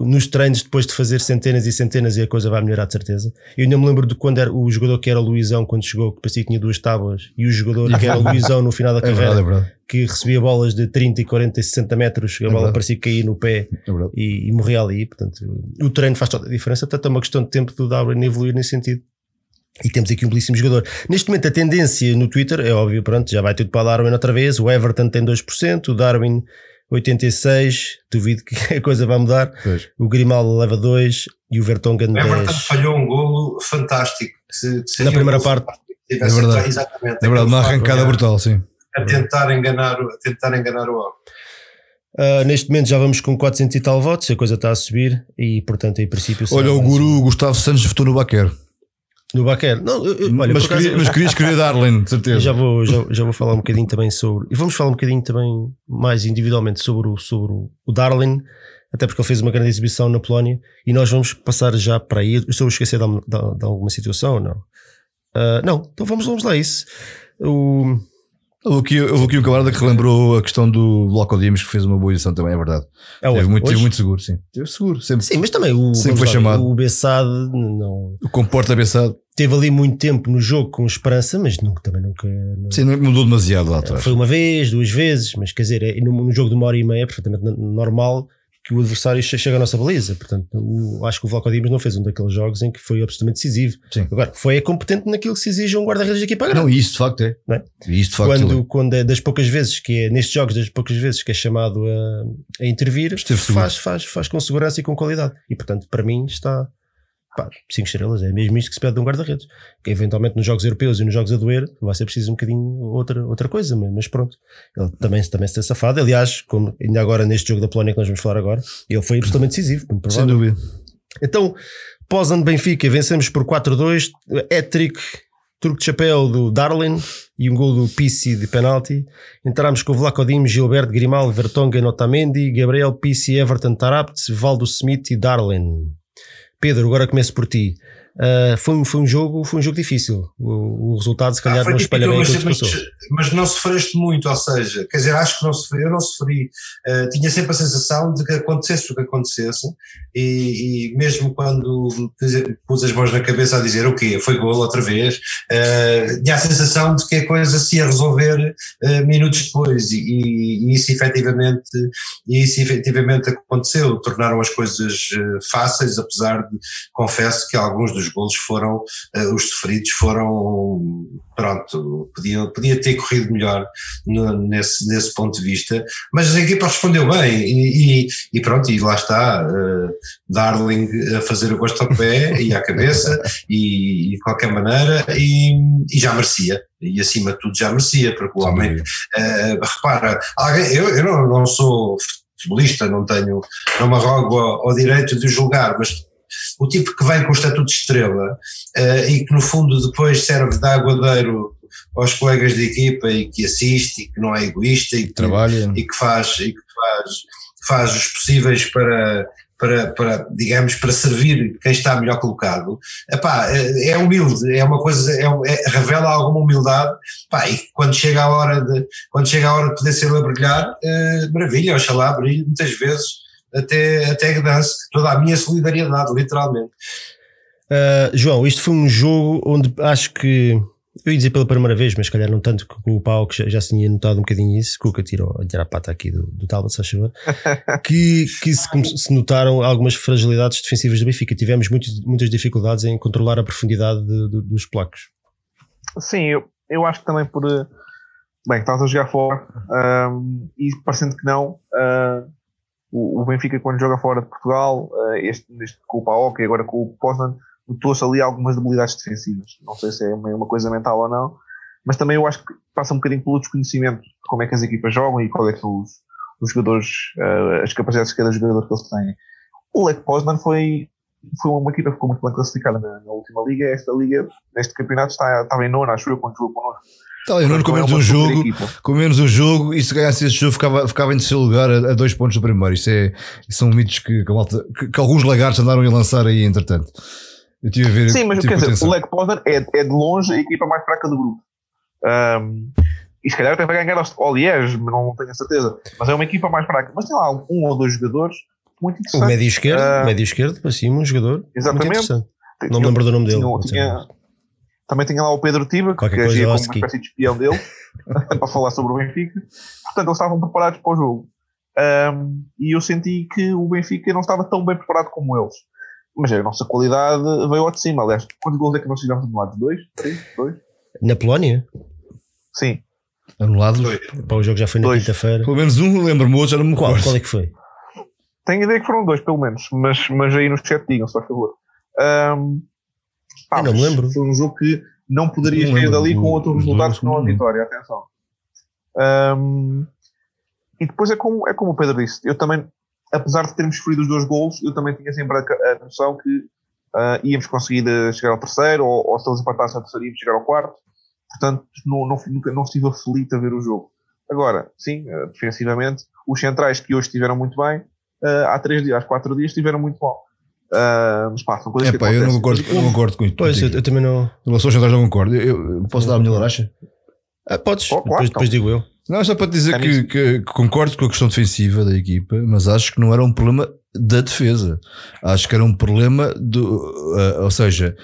S1: nos treinos depois de fazer centenas e centenas e a coisa vai melhorar de certeza. Eu ainda me lembro de quando era o jogador que era o Luizão, quando chegou, que parecia que tinha duas tábuas, e o jogador que era o Luizão no final da carreira, é
S2: verdade, é
S1: que recebia bolas de 30 e 40 e 60 metros, a é bola parecia cair no pé
S2: é
S1: e, e, morria ali. Portanto, o treino faz toda a diferença, portanto é uma questão de tempo do Darwin evoluir nesse sentido. E temos aqui um belíssimo jogador. Neste momento, a tendência no Twitter é óbvio, pronto, já vai tudo para o Darwin outra vez. O Everton tem 2%, o Darwin 86, duvido que a coisa vai mudar.
S2: Pois.
S1: O Grimaldo leva 2 e o Vertonghen 10.
S4: Everton falhou um golo fantástico. Se,
S1: se Na primeira um parte.
S2: É verdade. Exatamente. É verdade, uma arrancada brutal, sim.
S4: A tentar enganar, a tentar enganar o homem.
S1: Uh, neste momento já vamos com 400 e tal votos, a coisa está a subir e, portanto, em princípio.
S2: Olha, o guru Gustavo Santos votou no Baquer.
S1: No Baquer. Não, eu, olha,
S2: mas, queria, mas queria escrever Darlene, de certeza.
S1: Já vou, já, já vou falar um bocadinho também sobre. E vamos falar um bocadinho também mais individualmente sobre o, sobre o Darlene, até porque ele fez uma grande exibição na Polónia e nós vamos passar já para aí. Estou a esquecer de, de, de alguma situação ou não? Uh, não, então vamos, vamos lá isso. O,
S2: Houve aqui, houve aqui um camarada que relembrou a questão do Bloco Dimos que fez uma boa edição também, é verdade. É teve, muito, teve muito seguro, sim.
S1: Teve seguro, sempre. Sim, mas também o,
S2: sempre foi lá, chamado.
S1: o Bessade não.
S2: O comporta Bessade.
S1: Teve ali muito tempo no jogo com esperança, mas nunca, também nunca.
S2: Não... Sim, mudou demasiado lá atrás.
S1: Foi uma vez, duas vezes, mas quer dizer, é, no, no jogo de uma hora e meia é perfeitamente normal que o adversário che- chega à nossa baliza. Portanto, o- acho que o Vlaco Dimos não fez um daqueles jogos em que foi absolutamente decisivo.
S2: Sim.
S1: Agora, foi competente naquilo que se exige um guarda-redes de equipa grande.
S2: Não, isso de facto é.
S1: Não é?
S2: Isso de facto
S1: quando,
S2: é.
S1: quando é das poucas vezes que é, nestes jogos, das poucas vezes que é chamado a, a intervir,
S2: seguro.
S1: faz, faz, faz com segurança e com qualidade. E portanto, para mim, está 5 estrelas. É mesmo isto que se pede de um guarda-redes. Que eventualmente nos jogos europeus e nos jogos a doer vai ser preciso um bocadinho outra, outra coisa, mas, pronto. Ele também, também se tem safado. Aliás, como ainda agora neste jogo da Polónia que nós vamos falar agora, ele foi absolutamente decisivo. muito
S2: Sem dúvida.
S1: Então, Poznan Benfica, vencemos por 4-2. Hat-trick, truque de chapéu do Darlin e um gol do Pissi de penalti. Entramos com o Vlaco Dimos, Gilberto, Grimaldo, Vertonghen, Otamendi, Gabriel, Pissi, Everton, Tarapt, Valdo Smith e Darlin. Pedro, agora começo por ti. Ah, foi, um- foi, um jogo, foi um jogo difícil. O, o resultado, se calhar,
S4: Ah,
S1: não espelha bem
S4: mas,
S1: passou.
S4: mas não sofreste muito, ou seja, quer dizer, acho que não sofri, eu não sofri, eh, tinha sempre a sensação de que acontecesse o que acontecesse, e, e mesmo quando dizer, pus as mãos na cabeça a dizer o quê, foi gol outra vez, eh, tinha a sensação de que a coisa se ia resolver minutos depois, e, e- e isso efetivamente, isso efetivamente aconteceu, tornaram as coisas fáceis, apesar de, confesso que alguns dos golos foram eh, os sofridos foram, pronto, podia, podia ter corrido melhor no- nesse, nesse ponto de vista, mas a equipa respondeu bem e, e- e pronto, e lá está, eh, Darling a fazer o gosto ao pé e à cabeça e, e de qualquer maneira e, e já merecia, e acima de tudo já merecia, porque o homem. Uh, repara, alguém, eu, eu não, não sou futebolista, não tenho, não me arrogo ao, ao direito de julgar, mas o tipo que vem com o estatuto de estrela uh, e que no fundo depois serve de aguadeiro aos colegas de equipa e que assiste e que não é egoísta e que,
S2: Trabalha.
S4: e que faz, e que faz, faz os possíveis para, para, para, digamos, para servir quem está melhor colocado, epá, é é humilde, é uma coisa, é, é- revela alguma humildade, pá, e quando chega a hora de, quando chega a hora de poder ser a brilhar, eh, maravilha, oxalá brilhe muitas vezes, até, até que dance, toda a minha solidariedade, literalmente.
S1: Uh, João, isto foi um jogo onde acho que eu ia dizer pela primeira vez, mas se calhar não tanto que o Pau, que já, já se tinha notado um bocadinho isso, Cuca tirou tira a pata aqui do, do Talbot, se faz favor, que, que se, se notaram algumas fragilidades defensivas do Benfica. Tivemos muitas, muitas dificuldades em controlar a profundidade de- de- dos placos.
S3: Sim, eu, eu acho que também por. eh, Bem, estás a jogar fora ahm, e parecendo que não, ah, o, Benfica, quando joga fora de Portugal, ah, este, este com o PAOK e agora com o Poznan, notou-se ali algumas debilidades defensivas. Não sei se é uma, uma coisa mental ou não, mas também eu acho que passa um bocadinho pelo desconhecimento de como é que as equipas jogam e qual é que são os, os jogadores, ah, as capacidades de cada jogador que eles têm. O Lech Poznan foi, foi uma equipa que ficou muito bem classificada na, na última liga. Esta liga, neste campeonato, está, estava em nona, acho eu, quando jogou connosco.
S2: Está Nuno, com
S3: É
S2: menos
S3: uma
S2: um jogo, com menos um jogo, e se ganhasse este jogo ficava, ficava em terceiro lugar a, a dois pontos do primeiro. Isso, é, são mitos que, que, que- que alguns lagartos andaram a lançar aí, entretanto. Eu tive a ver.
S3: Sim, mas quer dizer,
S2: atenção.
S3: o Lech Poznan é, é de longe a equipa mais fraca do grupo. Ahm, e se calhar até vai ganhar ao- Liège, mas não tenho a certeza. Mas é uma equipa mais fraca. Mas tem lá um ou dois jogadores muito
S1: O
S3: interessantes.
S1: médio esquerdo,
S3: Ah.
S1: médio esquerdo, para cima, um jogador muito
S3: Exatamente.
S1: Não me lembro do nome dele.
S3: tinha- também tinha lá o Pedro Tiba, que
S1: Qualquer
S3: agia como uma espécie de espião dele, para falar sobre o Benfica. Portanto, eles estavam preparados para o jogo. Ahm, e eu senti que o Benfica não estava tão bem preparado como eles. Mas a nossa qualidade veio ao de cima. Aliás, quantos gols é que nós fizemos anulados? Dois? Três? Dois?
S1: Na Polónia,
S3: Sim.
S2: Anulados.
S4: Dois.
S1: pá, o jogo já foi na quinta-feira.
S2: Pelo menos um, lembro-me, outro já não me
S1: Qual,
S2: recordo.
S1: qual é que foi?
S3: Tenho ideia que foram dois, pelo menos. Mas, mas aí no chat digam, se faz favor. Ahm, pá,
S1: não me lembro.
S3: Foi um jogo que não poderia sair dali com outro resultado que não a vitória. Atenção. Ahm, e depois é como, é como o Pedro disse. Eu também, apesar de termos sofrido os dois golos, eu também tinha sempre a, noção que ah, íamos conseguir eh, chegar ao terceiro, ou, ou se eles empatassem ao terceiro, íamos chegar ao quarto. Portanto, não, não, nunca, não estive aflito a ver o jogo. Agora, sim, eh, defensivamente, os centrais que hoje estiveram muito bem, eh, há três dias, há quatro dias estiveram muito mal. Ah, mas pá, são coisas
S2: É
S3: que
S2: pá, eu não
S3: acontecem.
S2: concordo, eu não concordo com isso.
S1: Pois, eu, eu também não.
S2: Em relação aos centrais não concordo. Eu, eu posso dar a minha laracha?
S1: Ah, podes,
S3: Oh, claro,
S1: depois,
S3: então.
S1: depois digo eu.
S2: Não, é só para te dizer
S3: É
S2: que, que- que concordo com a questão defensiva da equipa, mas acho que não era um problema da defesa. Acho que era um problema do. eh, ou seja,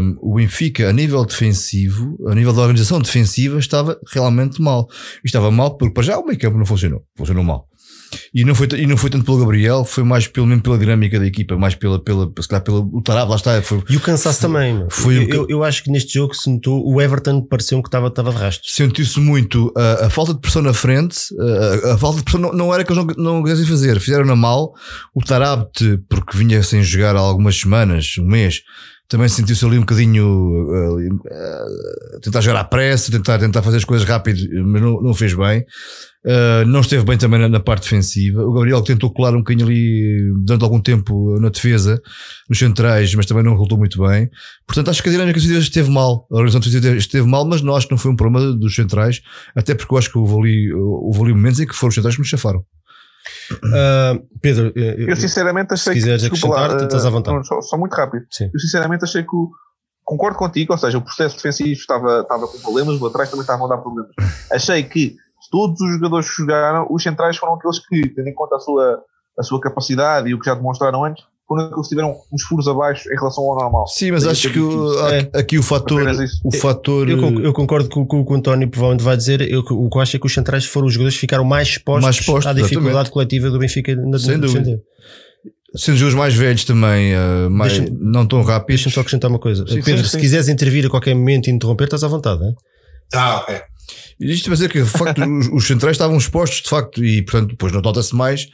S2: um, o Benfica, a nível defensivo, a nível da organização defensiva, estava realmente mal. E estava mal porque, para já, o meio campo não funcionou. Funcionou mal. E não, foi, e não foi tanto pelo Gabriel, foi mais pelo, mesmo pela dinâmica da equipa, mais pela, pela, se calhar pela o Tarab, lá está. Foi,
S1: E o cansaço também. meu.
S2: Foi
S1: eu, eu, eu acho que neste jogo se notou, o Everton pareceu que estava, estava de rastro.
S2: sentiu-se muito a, a falta de pressão na frente, a, a falta de pressão não, não era que eles não, não quisessem fazer, fizeram-na mal. O Tarabt, porque vinha sem jogar há algumas semanas, um mês, também sentiu-se ali um bocadinho ali, uh, tentar jogar à pressa, tentar, tentar fazer as coisas rápido, mas não, não fez bem. Uh, não esteve bem também na, na parte defensiva. O Gabriel tentou colar um bocadinho ali durante algum tempo na defesa, nos centrais, mas também não resultou muito bem. Portanto, acho que a dinâmica defensiva esteve mal. A organização defensiva esteve mal, mas não acho que não foi um problema dos centrais, até porque eu acho que houve ali, houve ali momentos em que foram os centrais que nos chafaram.
S1: Ah, Pedro, eu,
S3: Eu sinceramente achei
S1: se quiseres
S3: que. lá,
S1: acrescentar, estás à vontade.
S3: não, só, só muito rápido.
S1: Sim.
S3: Eu sinceramente achei que. o- Concordo contigo, ou seja, o processo defensivo estava, estava com problemas, os laterais também estavam a dar problemas. Achei que todos os jogadores que jogaram, os centrais foram aqueles que, tendo em conta a sua, a sua capacidade e o que já demonstraram antes, foram aqueles que tiveram uns furos abaixo em relação ao normal.
S2: Sim, mas
S3: Daí
S2: acho
S3: ter
S2: que o- há- aqui o fator, o fator
S1: eu, eu concordo com, com o que o António provavelmente vai dizer. Eu, o que eu acho é que os centrais foram os jogadores que ficaram mais expostos,
S2: Mais expostos,
S1: à dificuldade
S2: exatamente.
S1: coletiva do Benfica na
S2: Sem dúvida. sendo os mais velhos também, uh, mais, não tão rápidos.
S1: Deixa-me só acrescentar uma coisa.
S3: Sim,
S1: Pedro,
S3: sim,
S1: se
S3: sim.
S1: quiseres intervir a qualquer momento e interromper, estás à vontade. Hein?
S4: Ah, ok.
S2: Isto para dizer que, de facto, os, os centrais estavam expostos, de facto, e, portanto, depois não nota-se mais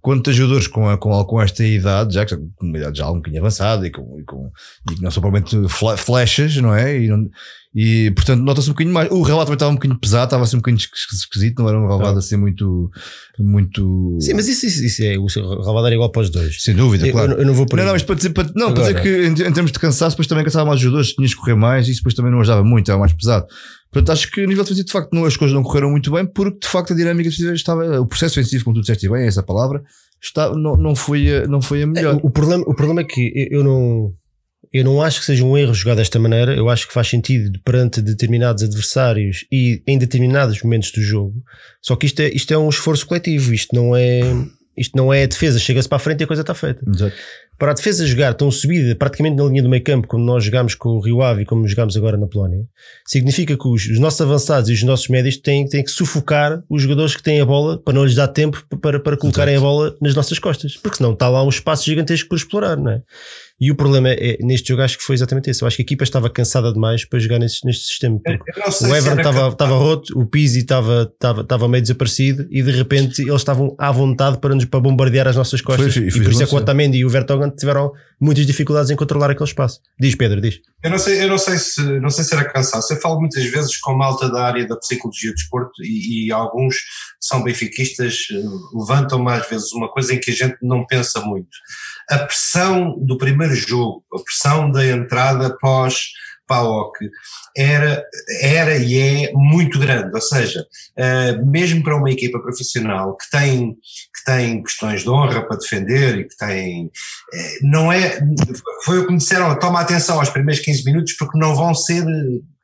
S2: quando tens jogadores com, a- com, a- com esta idade, já que com uma idade já um bocadinho avançada e, com, e, com, e que não são provavelmente flechas, não é? E, não- e, portanto, nota-se um bocadinho mais. O relvado também estava um bocadinho pesado, estava assim um bocadinho esqui- esquisito, não era um relvado
S1: Não.
S2: assim muito. muito
S1: Sim, mas isso, isso, isso é. O Ravadar é igual para os dois.
S2: sem dúvida,
S1: Eu,
S2: claro.
S1: eu não vou por
S2: Não, não, mas para dizer, para, não, para dizer que em, em termos de cansaço, depois também cansava mais os jogadores, tinhas que correr mais, e isso depois também não ajudava muito, era mais pesado. Portanto, acho que a nível defensivo, de facto, não, as coisas não correram muito bem, porque de facto a dinâmica defensiva estava, o processo defensivo, como tu disseste bem, é essa palavra, está, não, não, foi, a, não foi a melhor.
S1: É, o, problema, o problema é que eu não, eu não acho que seja um erro jogar desta maneira. Eu acho que faz sentido perante determinados adversários e em determinados momentos do jogo. Só que isto é, isto é um esforço coletivo. Isto não é, isto não é a defesa. Chega-se para a frente e a coisa está feita.
S2: Exato.
S1: Para a defesa jogar tão subida, praticamente na linha do meio campo, como nós jogámos com o Rio Ave e como jogámos agora na Polónia, significa que os, os nossos avançados e os nossos médios têm, têm que sufocar os jogadores que têm a bola para não lhes dar tempo para, para colocarem
S2: Exato.
S1: a bola nas nossas costas, porque senão está lá um espaço gigantesco por explorar, não é? E o problema é, neste jogo acho que foi exatamente esse. Eu acho que a equipa estava cansada demais para jogar neste, neste sistema. o Everton estava estava roto, o Pizzi estava estava estava meio desaparecido e de repente eles estavam à vontade para nos para bombardear as nossas costas.
S2: Foi, e
S1: e por isso é que o. Otamendi e o Vertonghen tiveram muitas dificuldades em controlar aquele espaço. Diz Pedro, diz.
S4: Eu não sei, eu não sei se não sei se era cansaço. Eu falo muitas vezes com malta da área da psicologia do desporto e, e alguns são benfiquistas, eh, levantam mais vezes uma coisa em que a gente não pensa muito. A pressão do primeiro jogo, a pressão da entrada pós PAOC era, era e é muito grande, ou seja, eh, mesmo para uma equipa profissional que tem, que tem questões de honra para defender e que tem eh, não é, foi o que me disseram, toma atenção aos primeiros 15 minutos porque não vão ser,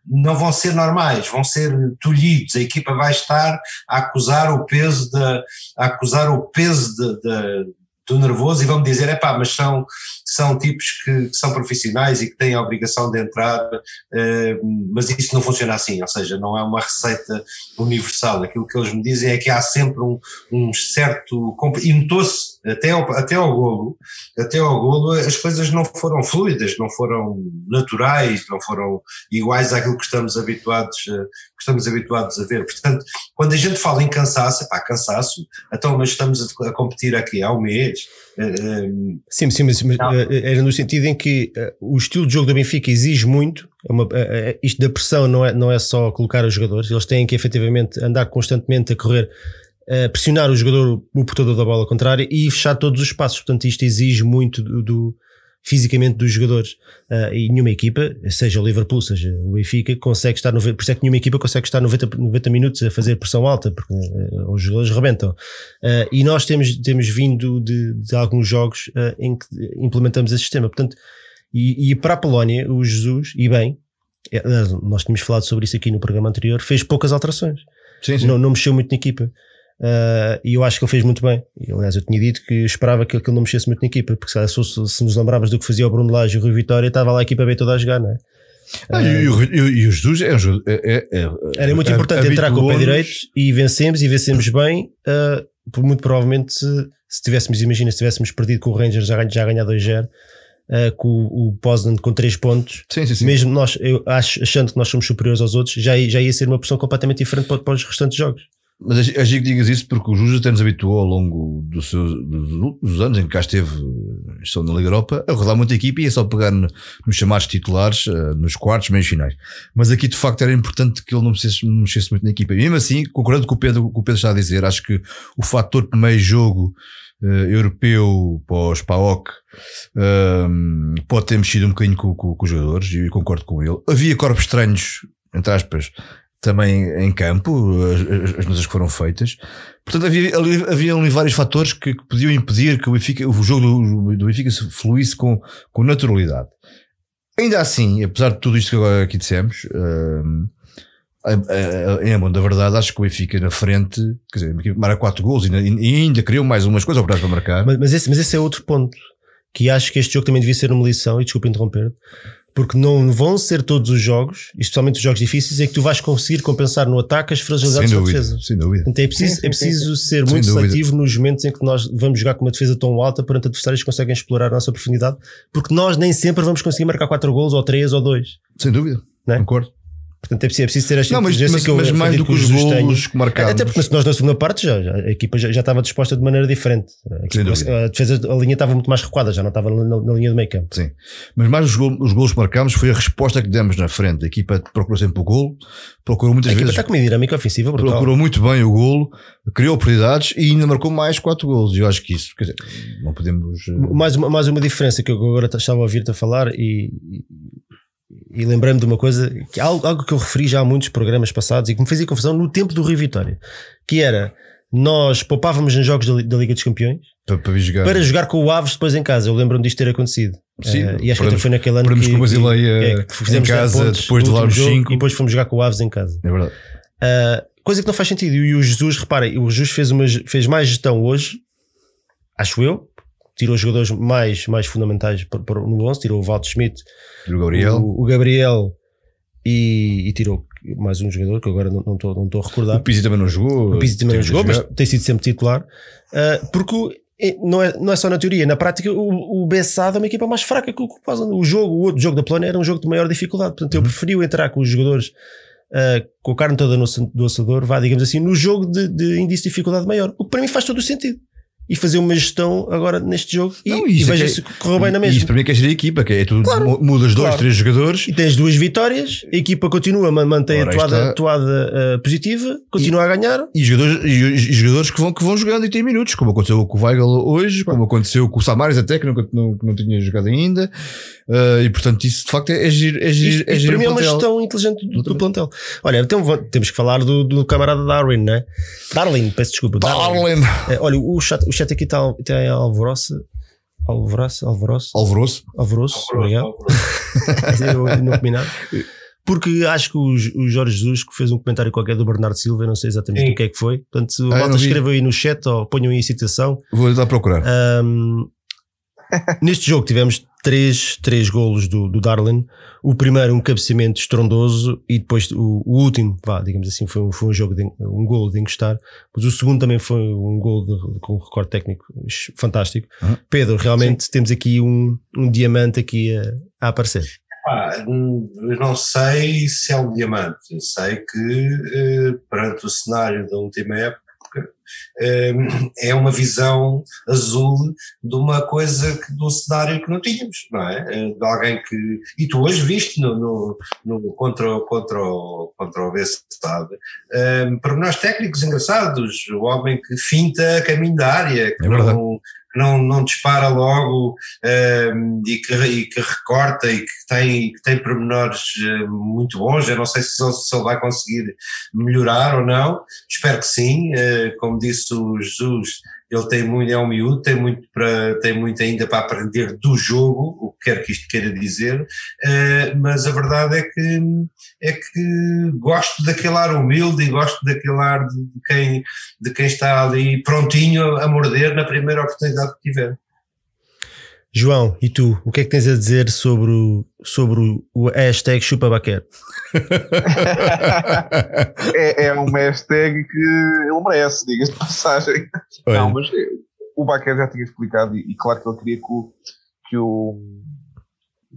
S4: não vão ser normais, vão ser tolhidos, a equipa vai estar a acusar o peso da, acusar o peso de, de- do nervoso e vão dizer, é pá, mas são, são tipos que, que são profissionais e que têm a obrigação de entrar, eh, mas isso não funciona assim, ou seja, não é uma receita universal, aquilo que eles me dizem é que há sempre um, um certo, e notou-se até ao, até ao golo, até ao golo as coisas não foram fluidas, não foram naturais, não foram iguais àquilo que estamos habituados, eh, que estamos habituados a ver. Portanto, quando a gente fala em cansaço, pá, cansaço, então mas estamos a, a competir aqui há um mês. eh, eh,
S1: Sim, sim, mas, mas,
S4: Não.
S1: era no sentido em que o estilo de jogo do Benfica exige muito. É uma, isto da pressão não é, não é só colocar os jogadores, eles têm que efetivamente andar constantemente a correr, pressionar o jogador, o portador da bola contrária e fechar todos os espaços. Portanto, isto exige muito do, do- fisicamente dos jogadores. Ah, e nenhuma equipa, seja o Liverpool, seja o Benfica, consegue estar 90, por isso é que nenhuma equipa consegue estar 90, 90 minutos a fazer pressão alta, porque eh, os jogadores rebentam. Ah, e nós temos, temos vindo de, de alguns jogos em que implementamos esse sistema. Portanto, e, e para a Polónia, o Jesus, e bem, aliás, nós tínhamos falado sobre isso aqui no programa anterior, fez poucas alterações.
S2: Sim, sim.
S1: Não, não mexeu muito na equipa. Ah, e eu acho que ele fez muito bem. E, aliás, eu tinha dito que esperava que ele, não mexesse muito na equipa, porque se, se, se nos lembravas do que fazia o Bruno Lage e o Rui Vitória, estava lá a equipa bem toda a jogar, não é?
S2: Ah, e, e e, o Jesus é jogador. É, é- é-
S1: Era muito importante entrar com o pé direito e vencemos e vencemos bem, ah, muito provavelmente, se, se tivéssemos, imagina, se tivéssemos perdido com o Rangers já, já ganhar 2-0, uh, com o, o Poznan com 3 pontos,
S2: Sim, sim, sim.
S1: mesmo nós, eu acho, achando que nós somos superiores aos outros, já, ia- já ia ser uma pressão completamente diferente para, para os restantes jogos.
S2: Mas é é giro que digas isso porque o Juju até nos habituou ao longo dos, seus, dos, anos em que cá esteve eh, estão na Liga Europa a rodar muita equipa e é só pegar no- nos chamados titulares, eh, nos quartos, meios finais. Mas aqui de facto era importante que ele não mexesse, não mexesse muito na equipa. E mesmo assim, concordando com o Pedro, com o Pedro está a dizer, acho que o fator de meio jogo eh, europeu para os PAOK ehm, pode ter mexido um bocadinho com, com- com os jogadores e concordo com ele. Havia corpos estranhos, entre aspas, também em campo, as, as, que foram feitas. Portanto, havia ali, havia ali vários fatores que, que podiam impedir que o, Benfica, o jogo do, do Benfica se fluísse com, com naturalidade. Ainda assim, apesar de tudo isto que agora aqui dissemos, hum, em amor da verdade, acho que o Benfica na frente, quer dizer, marca 4 gols e, ainda- e ainda criou mais umas coisas para marcar.
S1: Mas, mas, esse, mas esse é outro ponto que acho que este jogo também devia ser uma lição, e desculpa interromper, porque não vão ser todos os jogos, e especialmente os jogos difíceis, é que tu vais conseguir compensar no ataque as fragilidades da defesa.
S2: sem dúvida.
S1: Portanto, é preciso, é preciso ser
S2: Sem
S1: muito
S2: dúvida.
S1: seletivo nos momentos em que nós vamos jogar com uma defesa tão alta perante adversários que conseguem explorar a nossa profundidade, porque nós nem sempre vamos conseguir marcar 4 gols, ou 3 ou 2.
S2: Sem dúvida,
S1: Não é?
S2: concordo.
S1: Portanto, é preciso, é preciso ter esta
S2: Não, mas,
S1: inteligência
S2: mas,
S1: que eu
S2: mas mais do que os golos que marcámos.
S1: Até porque nós na segunda parte já, já- a equipa já, já estava disposta de maneira diferente. A, equipa- a defesa, a linha estava muito mais recuada, já não estava na, na linha do meio campo.
S2: Sim. Mas mais os, gol, os golos que marcámos foi a resposta que demos na frente. A equipa procurou sempre o golo, procurou muitas
S1: A
S2: vezes,
S1: está com uma dinâmica ofensiva brutal.
S2: procurou muito bem o golo, criou oportunidades e ainda marcou mais 4 golos. E eu acho que isso, quer dizer, não podemos. eh,
S1: Mais uma, mais uma diferença que eu agora estava a ouvir-te a falar e, e, lembrei-me de uma coisa, que algo, algo que eu referi já há muitos programas passados e que me fazia confusão no tempo do Rio Vitória, que era nós poupávamos nos jogos da, da Liga dos Campeões
S2: para, para jogar.
S1: para jogar com o Aves depois em casa. Eu lembro-me disto ter acontecido.
S2: Sim,
S1: Eh, e acho que até foi naquele ano que,
S2: com o Basileia
S1: que- é, que
S2: em
S1: 10
S2: casa, depois de levarmos
S1: jogo
S2: cinco.
S1: E depois fomos jogar com o Aves em casa.
S2: É verdade.
S1: Uh, coisa que não faz sentido. E o Jesus, reparem, o Jesus fez, uma, fez mais gestão hoje, acho eu. Tirou os jogadores mais, mais fundamentais para, para- no 11, tirou o Walter Schmidt,
S2: o Gabriel.
S1: o, o Gabriel e, e tirou mais um jogador que agora não não estou não estou a recordar.
S2: O Pizzi também não jogou.
S1: O Pizzi também não jogou, mas tem sido sempre titular. Uh, porque é- não é, não é só na teoria, na prática o, o Bessado é uma equipa mais fraca que o faz. O jogo, o outro jogo da Plana era um jogo de maior dificuldade. Portanto,
S2: Uhum.
S1: eu preferi entrar com os jogadores uh, com a carne toda no, do assador, vá, digamos assim, no jogo de, de índice de dificuldade maior. O que para mim faz todo o sentido. E fazer uma gestão agora neste jogo e,
S2: Não,
S1: e
S2: isso é
S1: veja
S2: é-
S1: se correu bem na
S2: E
S1: mesma.
S2: Isso para mim é que é gerir a equipa, que é tu mu- mudas dois,
S1: Claro.
S2: três jogadores
S1: E tens duas vitórias, a equipa continua, ma- mantém
S2: Ora,
S1: a toada, toada uh, positiva, continua a ganhar.
S2: e jogadores, e, e jogadores que, vão, que vão jogando e têm minutos, como aconteceu com o Weigl hoje, como aconteceu com o Samaris até, que não, que não tinha jogado ainda. Ah, e portanto, isso de facto é, é. É giro,
S1: Isto,
S2: é giro
S1: para mim é uma gestão inteligente do, do plantel. Olha, então temos que falar do, do camarada Darwin, né? Darwin, peço desculpa.
S2: Darwin.
S1: É, olha, o chat, o chat aqui está tem Alvoroça. Alvoroça, Alvoroça,
S2: Alvoroço.
S1: Alvoroço, obrigado. Eu não. Porque acho que o, o Jorge Jesus que fez um comentário qualquer do Bernardo Silva, eu não sei exatamente
S4: Sim.
S1: o que é que foi. Portanto, se
S2: Ah,
S1: malta aí no chat ou ponham aí a citação.
S2: Vou lá procurar.
S1: Ahm, neste jogo tivemos três, três golos do, do Darwin. O primeiro, um cabeceamento estrondoso, e depois o, o último, vá, digamos assim, foi, um- foi um jogo, de, um golo de encostar. Mas o segundo também foi um golo de- com um recorde técnico fantástico.
S2: Uhum.
S1: Pedro, realmente temos aqui um, um diamante aqui a, a aparecer.
S4: Eu não sei se é um diamante, eu sei que eh, perante o cenário da última época é uma visão azul de uma coisa, que, de um cenário que não tínhamos, não é? Eh, De alguém que. E tu hoje viste no, no, no- contra, o- contra, contra o Bessade, eh, pormenores técnicos engraçados, o homem que finta a caminho da área, que
S2: É
S4: não, não, não dispara logo um, e, que, e que recorta e que tem, que tem pormenores eh, muito bons. Eu não sei se se ele vai conseguir melhorar ou não, espero que sim. eh, como disse o Jesus, ele tem muito, é um miúdo, tem muito, para, tem muito ainda para aprender do jogo, o que quer que isto queira dizer, eh, mas a verdade é que, é que gosto daquele ar humilde e gosto daquele ar de quem, de quem está ali prontinho a morder na primeira oportunidade que tiver.
S1: João, e tu, o que é que tens a dizer sobre o, sobre o, hashtag chupabaquer?
S3: é, é uma hashtag que ele merece, diga-se de passagem. Não, mas eh, o Baquer já tinha explicado e, e claro que ele queria que o que o,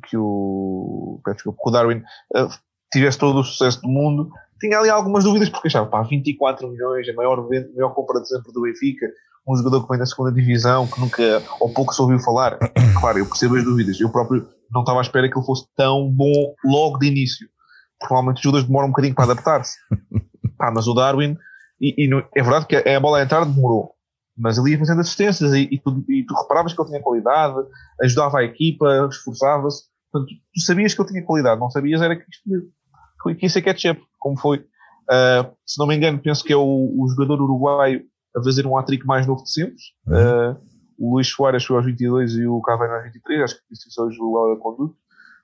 S3: que o, desculpa, que o Darwin eh, tivesse todo o sucesso do mundo. Tinha ali algumas dúvidas porque achava, pá, 24 milhões, a maior, maior compra de sempre do Benfica, um jogador que vem da segunda divisão, que nunca, ou pouco se ouviu falar. Claro, eu percebo as dúvidas. Eu próprio não estava à espera que ele fosse tão bom logo de início. Normalmente os jogadores demoram um bocadinho para adaptar-se. Pá, mas o Darwin, e, e não- é verdade que a bola a entrar demorou, mas ele ia fazendo assistências e, e, tu, e tu reparavas que ele tinha qualidade, ajudava a equipa, esforçava-se. Portanto, tu sabias que ele tinha qualidade, não sabias era que isto ia, que ia ser catch-up, como foi. Ah, se não me engano, penso que é o, o jogador uruguaio a fazer um hat-trick mais novo de sempre. Ah, o Luís Soares foi aos 22 e o Cavani aos 23, acho que isso hoje o Conduto.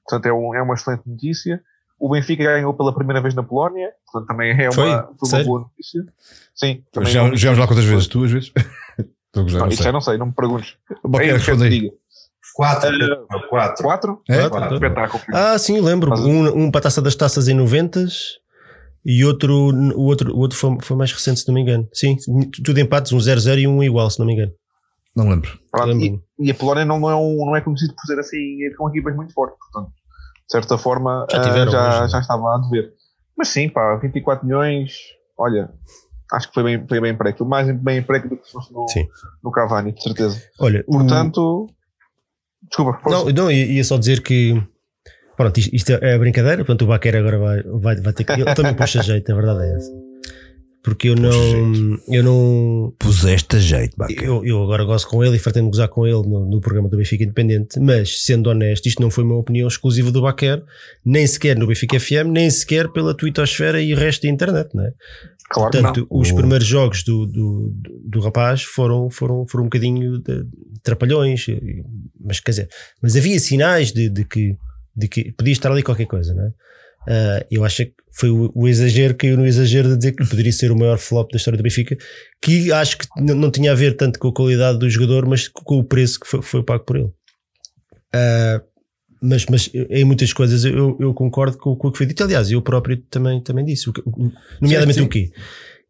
S3: Portanto, é, um, é uma excelente notícia. O Benfica ganhou pela primeira vez na Polónia, portanto também é uma,
S1: Foi?
S3: foi uma boa notícia. Sim, também é
S2: Já, lá quantas vezes? Tu, às vezes? Estou a gozar,
S3: Não,
S2: não
S3: isso
S2: sei.
S3: já não sei, não me perguntes.
S2: Baquer
S3: É
S2: responde aí.
S3: diga.
S4: Quatro,
S3: Eh,
S4: quatro.
S3: Quatro?
S2: É?
S1: Quatro. Ah, sim, lembro.
S3: Mas-
S1: Um, um para a taça das taças em 90 e outro, o outro, o outro foi, foi mais recente, se não me engano. Sim, tudo empates, um 0-0 e um igual, se não me engano.
S2: Não lembro.
S1: Lembro-me.
S3: e, e a Polónia não, não é, um, não é conhecido por ser assim, é com equipas muito fortes, portanto, de certa forma,
S1: Já
S3: ah,
S1: tiveram,
S3: já,
S1: mas-
S3: já estava a dever. Mas sim, pá, 24 milhões, olha, acho que foi bem, foi bem emprego, mais bem emprego do que se fosse no,
S1: Sim.
S3: no Cavani, de certeza.
S1: Olha, o-
S3: Portanto, desculpa, força.
S1: Não, não, ia só dizer que. Pronto, isto, isto é brincadeira, portanto o Baquer agora vai, vai, vai ter que. Ele também puxa jeito, a verdade é essa. Porque eu não. Eu não.
S2: Puseste a jeito, Baquer.
S1: Eu, eu agora gosto com ele e fartei-me gozar com ele no, no programa do Benfica Independente, mas sendo honesto, isto não foi uma opinião exclusiva do Baquer, nem sequer no Benfica FM, nem sequer pela Twittosfera e o resto da internet, não é?
S3: claro que
S1: Portanto, os primeiros jogos do, do, do, do rapaz foram, foram, foram um bocadinho de, trapalhões, e- mas quer dizer, mas havia sinais de, de que, de que podia estar ali qualquer coisa, não é? Ah, eu acho que foi o, o exagero, caiu no exagero de dizer que poderia ser o maior flop da história do Benfica, que acho que não tinha a ver tanto com a qualidade do jogador, mas com o preço que foi, foi pago por ele. Ah, mas, mas em muitas coisas eu, eu concordo com, com o que foi dito. Aliás, eu próprio também, também disse. O nomeadamente
S2: sim.
S1: o quê?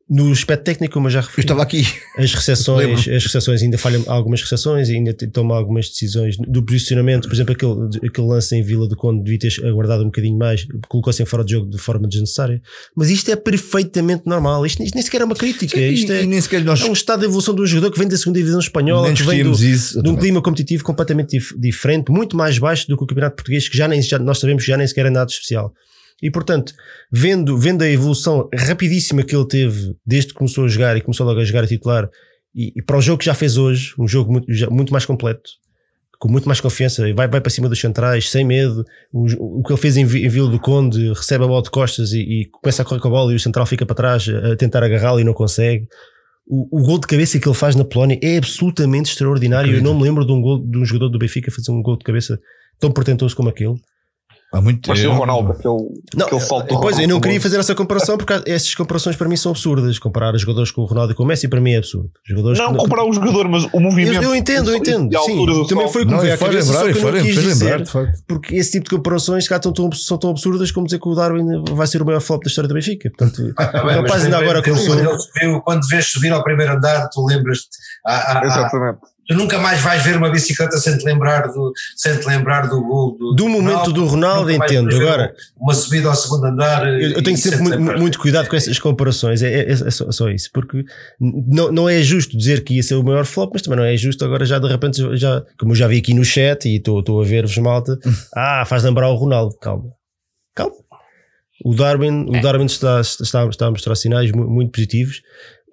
S1: No aspecto técnico, como eu já
S2: Eu
S1: referi,
S2: estava aqui.
S1: as
S2: Lembro.
S1: as recepções ainda falham algumas recepções, ainda toma algumas decisões do posicionamento, por exemplo, aquele, aquele lance em Vila do Conde devia ter aguardado um bocadinho mais, colocou-se em fora de jogo de forma desnecessária. Mas isto é perfeitamente normal, isto, isto nem sequer é uma crítica, isto
S2: e,
S1: é,
S2: nem sequer nós
S1: é um estado de evolução de um jogador que vem da segunda divisão espanhola, que vem do,
S2: isso.
S1: de um clima competitivo completamente dif- diferente, muito mais baixo do que o campeonato português, que já nem já, nós sabemos que já nem sequer é nada especial. E portanto, vendo, vendo a evolução rapidíssima que ele teve desde que começou a jogar e começou logo a jogar a titular, e, e para o jogo que já fez hoje, um jogo muito, já- muito mais completo, com muito mais confiança, vai, vai para cima dos centrais, sem medo. O, o que ele fez em, em Vila do Conde, recebe a bola de costas e, e começa a correr com a bola e o central fica para trás a, a tentar agarrá-la e não consegue. O, o gol de cabeça que ele faz na Polónia é absolutamente extraordinário. Eu não me lembro de um, gol, de um jogador do Benfica fazer um gol de cabeça tão portentoso como aquele.
S2: Há muito
S3: Mas o. Ronaldo, aquele, aquele salto do
S1: Pois, eu
S3: Ronaldo,
S1: não queria fazer essa comparação porque essas comparações para mim são absurdas. Comparar os jogadores com o Ronaldo e com o Messi para mim é absurdo. Jogadores
S3: Não
S1: que-
S3: comparar o jogador, mas o movimento.
S1: eu, eu entendo, eu entendo. Sim, também foi com
S2: Não,
S1: o à cabeça,
S2: lembrar,
S1: só que eu não
S2: faz
S1: quis dizer,
S2: lembrar, facto.
S1: porque esse tipo de comparações calhar são tão, são tão absurdas como dizer que o Darwin vai ser o maior flop da história do Benfica. Portanto,
S4: Ah, bem,
S1: o rapaz ainda
S4: quando
S1: agora
S4: vês-
S1: começou.
S4: Quando vês subir ao primeiro andar, tu lembras-te. ah, ah, ah,
S3: Exatamente.
S4: Tu nunca mais vais ver uma bicicleta sem te lembrar do, sem te lembrar do gol. Do,
S1: Do momento do Ronaldo,
S4: nunca mais
S1: entendo. Agora,
S4: Uma subida ao segundo andar.
S1: Eu, eu tenho sempre
S4: sem te
S1: muito, muito cuidado com essas comparações, é, é- é só, só isso, porque não, não é justo dizer que ia ser o maior flop, mas também não é justo agora já de repente, já, como eu já vi aqui no chat e estou estou a ver-vos malta, ah, faz lembrar o Ronaldo, calma, calma. O Darwin, o Darwin está, está, está a mostrar sinais mu- muito positivos.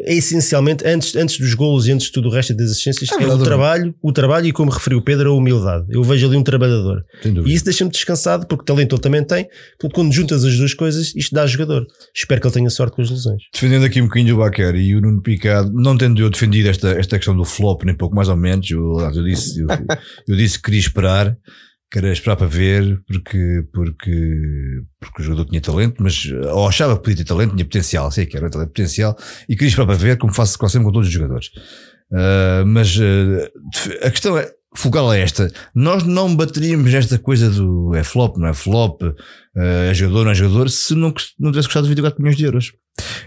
S1: É essencialmente, antes, antes dos golos e antes de tudo o resto das assistências,
S2: É
S1: é, o trabalho, o trabalho e como referiu o Pedro, a humildade. Eu vejo ali um trabalhador. E isso deixa-me descansado, porque talento ele também tem. Portanto, quando juntas as duas coisas, isto dá jogador. Espero que ele tenha sorte com as lesões.
S2: Defendendo aqui um bocadinho o Baquer e o Nuno Picado, não tendo eu defendido esta, esta questão do flop, nem pouco mais ou menos, eu, eu disse, eu, eu disse que queria esperar, queria esperar para ver, porque, porque, porque o jogador tinha talento, mas, ou achava que podia ter talento, tinha potencial, sei que era talento potencial, e queria esperar para ver, como faço quase sempre com todos os jogadores. Ah, mas ah, a questão é, focal a esta. Nós não bateríamos nesta coisa do é flop, não é flop, eh, é jogador, não é jogador, se não, não tivesse custado 24 milhões de euros.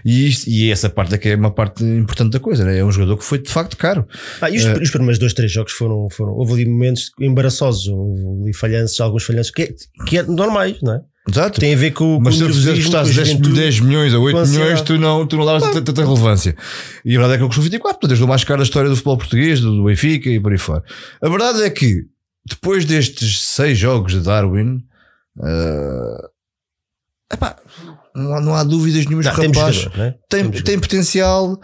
S2: E, isto, e essa parte é que é uma parte importante da coisa, né? é um jogador que foi de facto caro.
S1: Ah, e os, os primeiros dois, três jogos foram, foram. Houve ali momentos embaraçosos, houve ali falhanços, alguns falhanços que, é- que é normais, não é?
S2: Exato.
S1: Tem a ver com,
S2: Mas
S1: com
S2: se tu
S1: a
S2: custar 10,
S1: juventude.
S2: 10 milhões ou 8
S1: com a
S2: milhões, tu não, tu não davas tanta, tanta relevância. E a verdade é que ele custou 24, portanto, és o mais caro da história do futebol português, do, Benfica e por aí fora. A verdade é que, depois destes 6 jogos de Darwin, eh, epá, não, há, não há dúvidas nenhumas que o rapaz
S1: é?
S2: tem, tem potencial,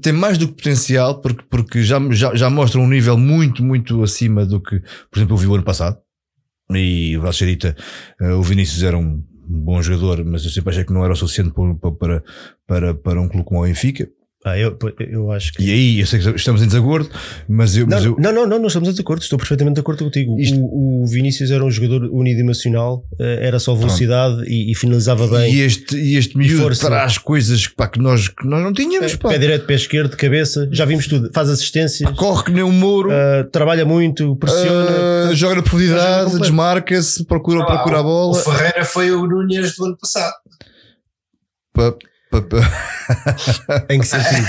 S2: tem mais do que potencial, porque, porque já, já, já mostra um nível muito, muito acima do que, por exemplo, eu vi o ano passado. E o Valcherita, o Vinícius era um bom jogador, mas eu sempre achei que não era o suficiente para, para, para, para um clube como o Benfica.
S1: Ah, eu, eu acho que.
S2: E aí, eu sei que estamos em desacordo, mas eu.
S1: Não,
S2: mas eu
S1: não, não, não, não estamos de acordo, estou perfeitamente de acordo contigo.
S2: Isto-
S1: O, o Vinícius era um jogador unidimensional, eh, era só velocidade e, e finalizava bem.
S2: e este, e este miúdo
S1: força.
S2: traz coisas pá, que, nós, que nós não tínhamos. Pá.
S1: Pé direito, pé esquerdo, cabeça, já vimos tudo. Faz assistências,
S2: Corre que nem um muro.
S1: eh, trabalha muito, pressiona.
S2: ah, joga na profundidade, desmarca-se, procura, procura a
S4: O
S2: bola.
S4: Ferreira foi o Núñez do ano passado.
S2: Pá.
S1: Em que sentido?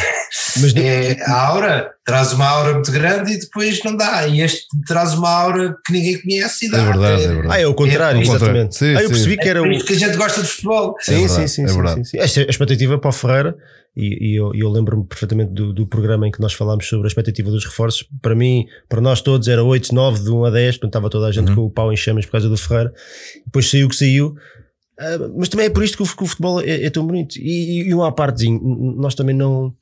S1: Mas
S4: É, a aura traz uma aura muito grande e depois não dá. E este traz uma aura que ninguém conhece e dá.
S2: É verdade, é verdade.
S1: ah, é o contrário,
S4: É
S1: exatamente.
S2: Sim,
S1: ah, eu
S2: sim.
S1: percebi que
S4: É
S1: era
S4: por
S1: o.
S4: isso que a gente gosta de futebol.
S1: Sim,
S2: É
S1: sim,
S2: verdade,
S1: sim,
S2: é
S1: sim,
S2: verdade.
S1: sim, sim. Esta é a expectativa para o Ferreira, e, e eu, eu lembro-me perfeitamente do, do programa em que nós falámos sobre a expectativa dos reforços. Para mim, para nós todos, era 8, 9, de 1 a 10, portanto estava toda a gente
S2: Uhum.
S1: com o pau em chamas por causa do Ferreira. Depois saiu o que saiu. Ah, mas também é por isto que o, que o futebol é, é tão bonito. E, e, uma à partezinho, nós também não.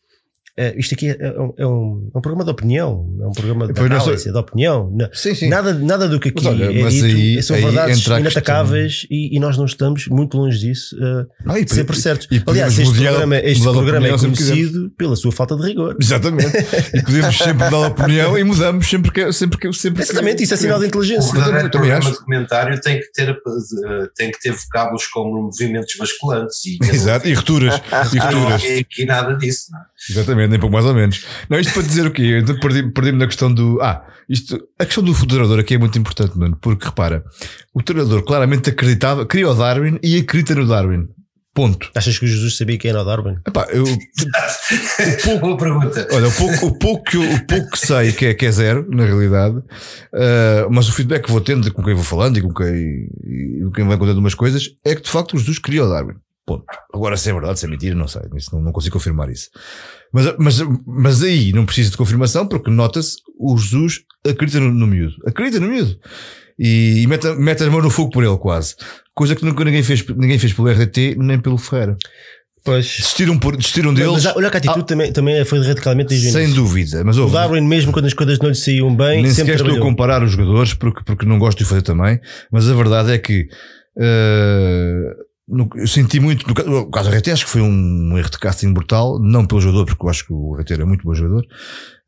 S1: Eh, isto aqui é, é um, é um- é um programa de opinião, é um programa de
S2: Pois não
S1: análise,
S2: sei.
S1: de opinião.
S2: Sim, sim.
S1: Nada, nada do que aqui
S2: Mas olha,
S1: é dito
S2: aí-
S1: são
S2: aí
S1: verdades inatacáveis e, e nós não estamos muito longe disso. ah,
S2: Não, e-
S1: sempre certos.
S2: e
S1: Aliás, este
S2: mudar-
S1: programa, este programa é conhecido pela sua falta de rigor.
S2: Exatamente. E podemos sempre dar opinião e mudamos sempre que sempre que sempre que-
S1: Exatamente, isso é sinal de
S4: O
S1: inteligência.
S4: verdadeiro
S2: também
S4: programa
S2: acho.
S4: de comentário tem que ter, eh, tem que ter vocábulos como movimentos basculantes. E
S2: Exato, e rupturas. E
S4: Não aqui, aqui nada disso. Não é?
S2: Nem pouco mais ou menos. Não, isto para dizer o quê? Então perdi- perdi-me na questão do. Ah, isto, a questão do treinador aqui é muito importante, mano, porque repara, o treinador claramente acreditava, queria o Darwin e acredita no Darwin. Ponto.
S1: Achas que o Jesus sabia quem era o Darwin?
S2: Epá, eu,
S4: Boa pergunta.
S2: olha, o pouco, o, pouco que, eu- o pouco que sei que é, que é zero, na realidade, ah, mas o feedback que vou tendo com quem vou falando e com quem, e com quem vai contando umas coisas é que de facto os Jesus queria o Darwin. Ponto. Agora, se é verdade, se é mentira, não sei. Isso não, não consigo confirmar isso. Mas, mas, mas aí não precisa de confirmação porque nota-se o Jesus acredita no, no miúdo. Acredita no miúdo. E, e mete, mete as mãos no fogo por ele, quase. Coisa que nunca ninguém fez, ninguém fez pelo RT nem pelo Ferreira.
S1: Pois.
S2: Desistiram, por, desistiram deles,
S1: Mas olha que a atitude também, também foi radicalmente o
S2: sem dúvida. Mas
S1: O Darwin, mesmo quando as coisas não lhe saíam bem,
S2: nem sequer estou a comparar os jogadores porque, porque não gosto de fazer também. Mas a verdade é que eh, no- eu senti muito. No, ca- no caso do RT, acho que foi um erro de casting brutal. Não pelo jogador, porque eu acho que o RT era muito bom jogador,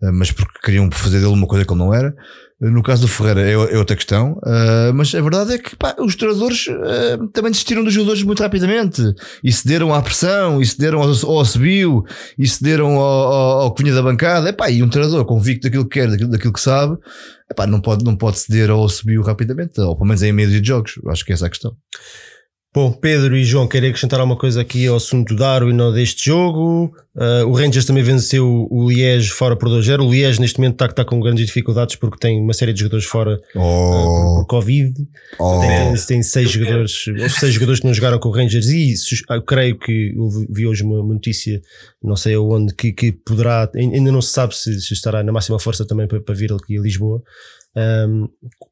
S2: eh, mas porque queriam fazer dele uma coisa que ele não era. Eh, No caso do Ferreira é, é outra questão, eh, mas a verdade é que pá, os treinadores eh, também desistiram dos jogadores muito rapidamente e cederam à pressão, e cederam ao, ao subiu, e cederam ao, ao, ao que vinha da bancada. Epá, e um treinador convicto daquilo que quer, daquilo, daquilo que sabe, epá, não, pode, não pode ceder ao subiu rapidamente, ou pelo menos em média de jogos. Acho que essa é a questão.
S1: Bom, Pedro e João, querem acrescentar alguma coisa aqui ao assunto do Darwin ou deste jogo? Ah, o Rangers também venceu o Liège fora por 2-0. O Liège neste momento está, está com grandes dificuldades porque tem uma série de jogadores fora ah, por, por Covid.
S2: oh.
S1: Tem, tem seis jogadores, seis jogadores que não jogaram com o Rangers e eu creio que eu vi hoje uma uma notícia, não sei aonde, que, que poderá, ainda não se sabe se, se estará na máxima força também para, para vir aqui a Lisboa. Um,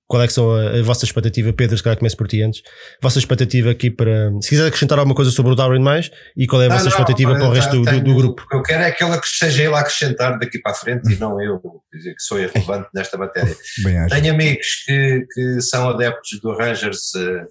S1: qual é que são a, a vossa expectativa, Pedro? Se calhar começo por ti antes. Vossa expectativa aqui para. Se quiser acrescentar alguma coisa sobre o Darwin mais e qual é a vossa
S4: Não, não,
S1: expectativa para o resto do, do-
S4: tenho-
S1: do grupo?
S4: O que eu quero é aquela que esteja ele a acrescentar daqui para a frente e não eu, quer dizer, que sou irrelevante nesta matéria.
S2: Bem.
S4: Tenho amigos que, que são adeptos do Rangers eh,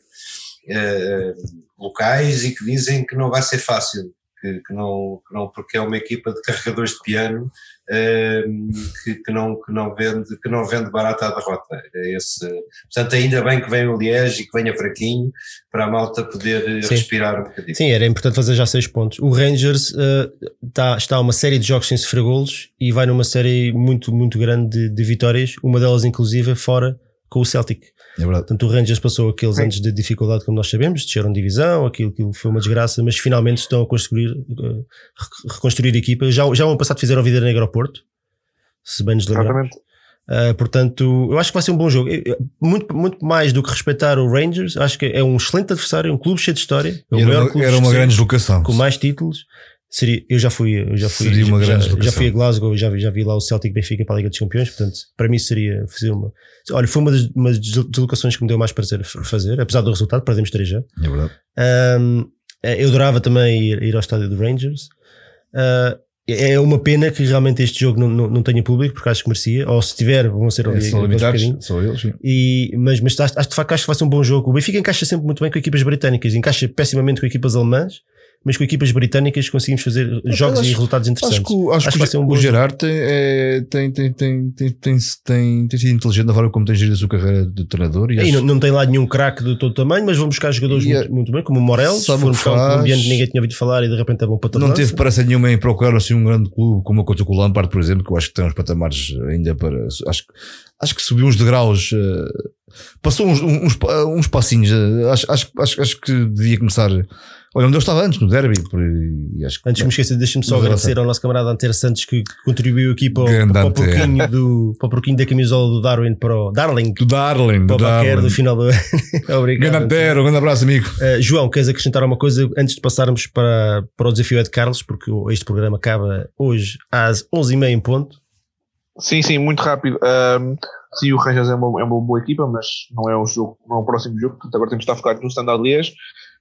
S4: eh, locais e que dizem que não vai ser fácil, que que, que não, que não, porque é uma equipa de carregadores de piano que, que, não, que, não vende, que não vende barata à derrota. É esse, portanto, ainda bem que venha o Liege e que venha fraquinho para a malta poder
S1: Sim.
S4: respirar um bocadinho.
S1: Sim, era importante fazer já seis pontos. O Rangers uh, tá, está a uma série de jogos sem sofrer golos e vai numa série muito, muito grande de, de vitórias, uma delas inclusive fora com o Celtic.
S2: É verdade.
S1: Portanto, o Rangers passou aqueles anos de dificuldade, como nós sabemos, desceram divisão, aquilo, aquilo foi uma desgraça, mas finalmente estão a construir, uh, reconstruir a equipa. Já, já o ano passado fizeram a vida negra ao Porto, se bem nos lembramos. Uh, portanto, eu acho que vai ser um bom jogo. Muito, muito mais do que respeitar o Rangers, acho que é um excelente adversário, um clube cheio de história. É
S2: era uma, era uma grande deslocação.
S1: Com mais títulos. Seria, eu já fui, eu já fui,
S2: seria uma
S1: já,
S2: grande
S1: já fui a Glasgow, já vi, já vi lá o Celtic Benfica para a Liga dos Campeões, portanto, para mim seria fazer uma. Olha, foi uma das, uma das deslocações que me deu mais prazer fazer, apesar do resultado, perdemos 3 já.
S2: É verdade.
S1: Um, eu adorava também ir, ir ao estádio do Rangers. Uh, é uma pena que realmente este jogo não, não, não, tenha público, porque acho que merecia. Ou se tiver, vão ser
S2: é, são limitados, são eles. Sim.
S1: E, mas, mas acho, acho de facto acho que vai ser um bom jogo. O Benfica encaixa sempre muito bem com equipas britânicas, encaixa pessimamente com equipas alemãs mas com equipas britânicas conseguimos fazer jogos
S2: acho,
S1: e resultados interessantes.
S2: Acho que, acho acho que vai ser um o Gerard tem, é, tem, tem, tem, tem, tem, tem, tem sido inteligente na forma como tem gerido a sua carreira de treinador.
S1: E,
S2: e
S1: não, não tem lá nenhum craque de todo tamanho, mas vão buscar jogadores muito, é, muito bem, como o Morel,
S2: sabe
S1: foram
S2: buscar
S1: um colombiano que ninguém tinha ouvido falar e de repente é bom para
S2: Não teve pressa nenhuma em procurar assim um grande clube, como aconteceu com o Lampard, por exemplo, que eu acho que tem uns patamares ainda para. Acho, acho que subiu uns degraus. Uh, passou uns, uns, uns passinhos. Uh, acho, acho, acho, acho que devia começar Olha, onde eu estava antes, no derby. Por, acho
S1: que, antes de me esquecer, deixa-me só agradecer ao nosso camarada Antero Santos que contribuiu aqui para, o, para, o porquinho do, para o porquinho da camisola do Darwin para o Darling.
S2: Do Darling, do
S1: Darling. do final do
S2: Obrigado. Grande Antero, um grande abraço, amigo.
S1: Uh, João, queres acrescentar uma coisa antes de passarmos para, para o desafio de Carlos, porque este programa acaba hoje às 11h30 em ponto.
S3: Sim, sim, muito rápido. Um, sim, o Rangers é uma, é uma boa equipa, mas não é o jogo, não é o próximo jogo, portanto agora temos de estar focados no Standard Liège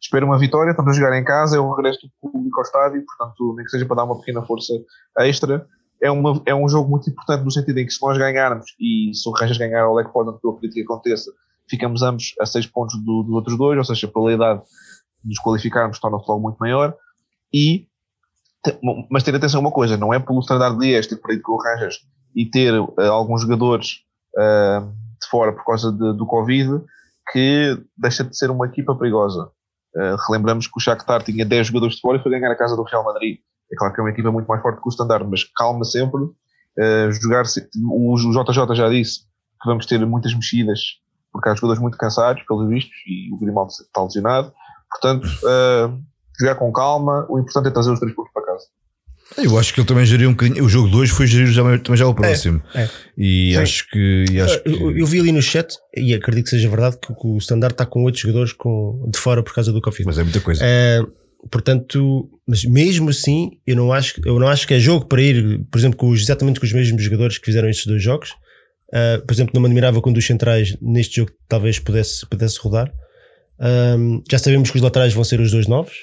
S3: espero uma vitória, estamos a jogar em casa, é o regresso do público ao estádio, portanto, nem que seja para dar uma pequena força extra. É, uma, é um jogo muito importante no sentido em que se nós ganharmos e se o Rangers ganhar o pode, eu acredito que aconteça, ficamos ambos a 6 pontos dos do outros dois, ou seja, a probabilidade de nos qualificarmos torna-se logo muito maior. E, mas ter atenção a uma coisa, não é pelo standard este ter perdido com o Rangers e ter uh, alguns jogadores uh, de fora por causa de, do Covid que deixa de ser uma equipa perigosa. Uh, relembramos que o Shakhtar tinha 10 jogadores de fora e foi ganhar a casa do Real Madrid. É claro que é uma equipa muito mais forte que o Standard, mas calma sempre. Uh, jogar o, o JJ já disse que vamos ter muitas mexidas porque há jogadores muito cansados, pelos vistos, e o Grimaldo está lesionado. Portanto, jogar com calma. O importante é trazer os três pontos para.
S2: Eu acho que ele também geriu um bocadinho. O jogo 2 foi gerir já, também já o próximo. É, é. E, acho que, e acho que.
S1: Eu, eu, vi ali no chat, e acredito que seja verdade, que, que o Standard está com oito jogadores com, de fora por causa do Covid.
S2: Mas é muita coisa.
S1: É, portanto, mas mesmo assim, eu não, acho, eu não acho que é jogo para ir, por exemplo, com os, exatamente com os mesmos jogadores que fizeram estes dois jogos. Uh, por exemplo, não me admirava quando os centrais neste jogo talvez pudesse, pudesse rodar. Um, já sabemos que os laterais vão ser os dois novos,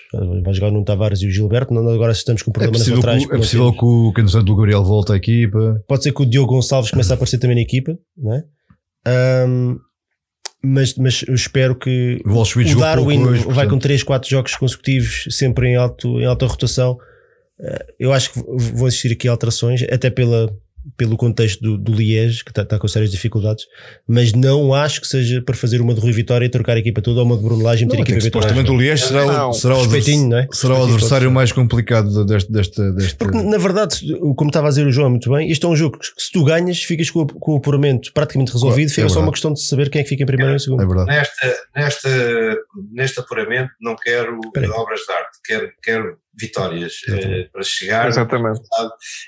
S1: vai jogar o Nuno Tavares e o Gilberto. Não, agora estamos com um problema é nas laterais.
S2: Que, é possível que o, que o Gabriel volte à equipa.
S1: Pode ser que o Diogo Gonçalves comece a aparecer também na equipa, né? Um, mas, mas eu espero que o, o Darwin hoje, vai com 3, 4 jogos consecutivos, sempre em, alto, em alta rotação. Uh, eu acho que vão existir aqui alterações, até pela, pelo contexto do, do Liège, que está, tá com sérias dificuldades, mas não acho que seja para fazer uma de Rui Vitória e trocar a equipa toda ou uma de Bruno Lage e meter a equipa
S2: Vitória. Supostamente o Liège será, o, será, o,
S1: não é?
S2: será o adversário mais complicado deste, deste, deste.
S1: Porque, na verdade, como estava a dizer o João muito bem, este é um jogo que se tu ganhas, ficas com, com o apuramento praticamente resolvido, fica é só uma questão de saber quem é que fica em primeiro
S2: é,
S1: e em segundo.
S2: É verdade.
S4: Nesta, nesta, neste apuramento não quero obras de arte, quero, quero vitórias uh, para chegar.
S3: Exatamente.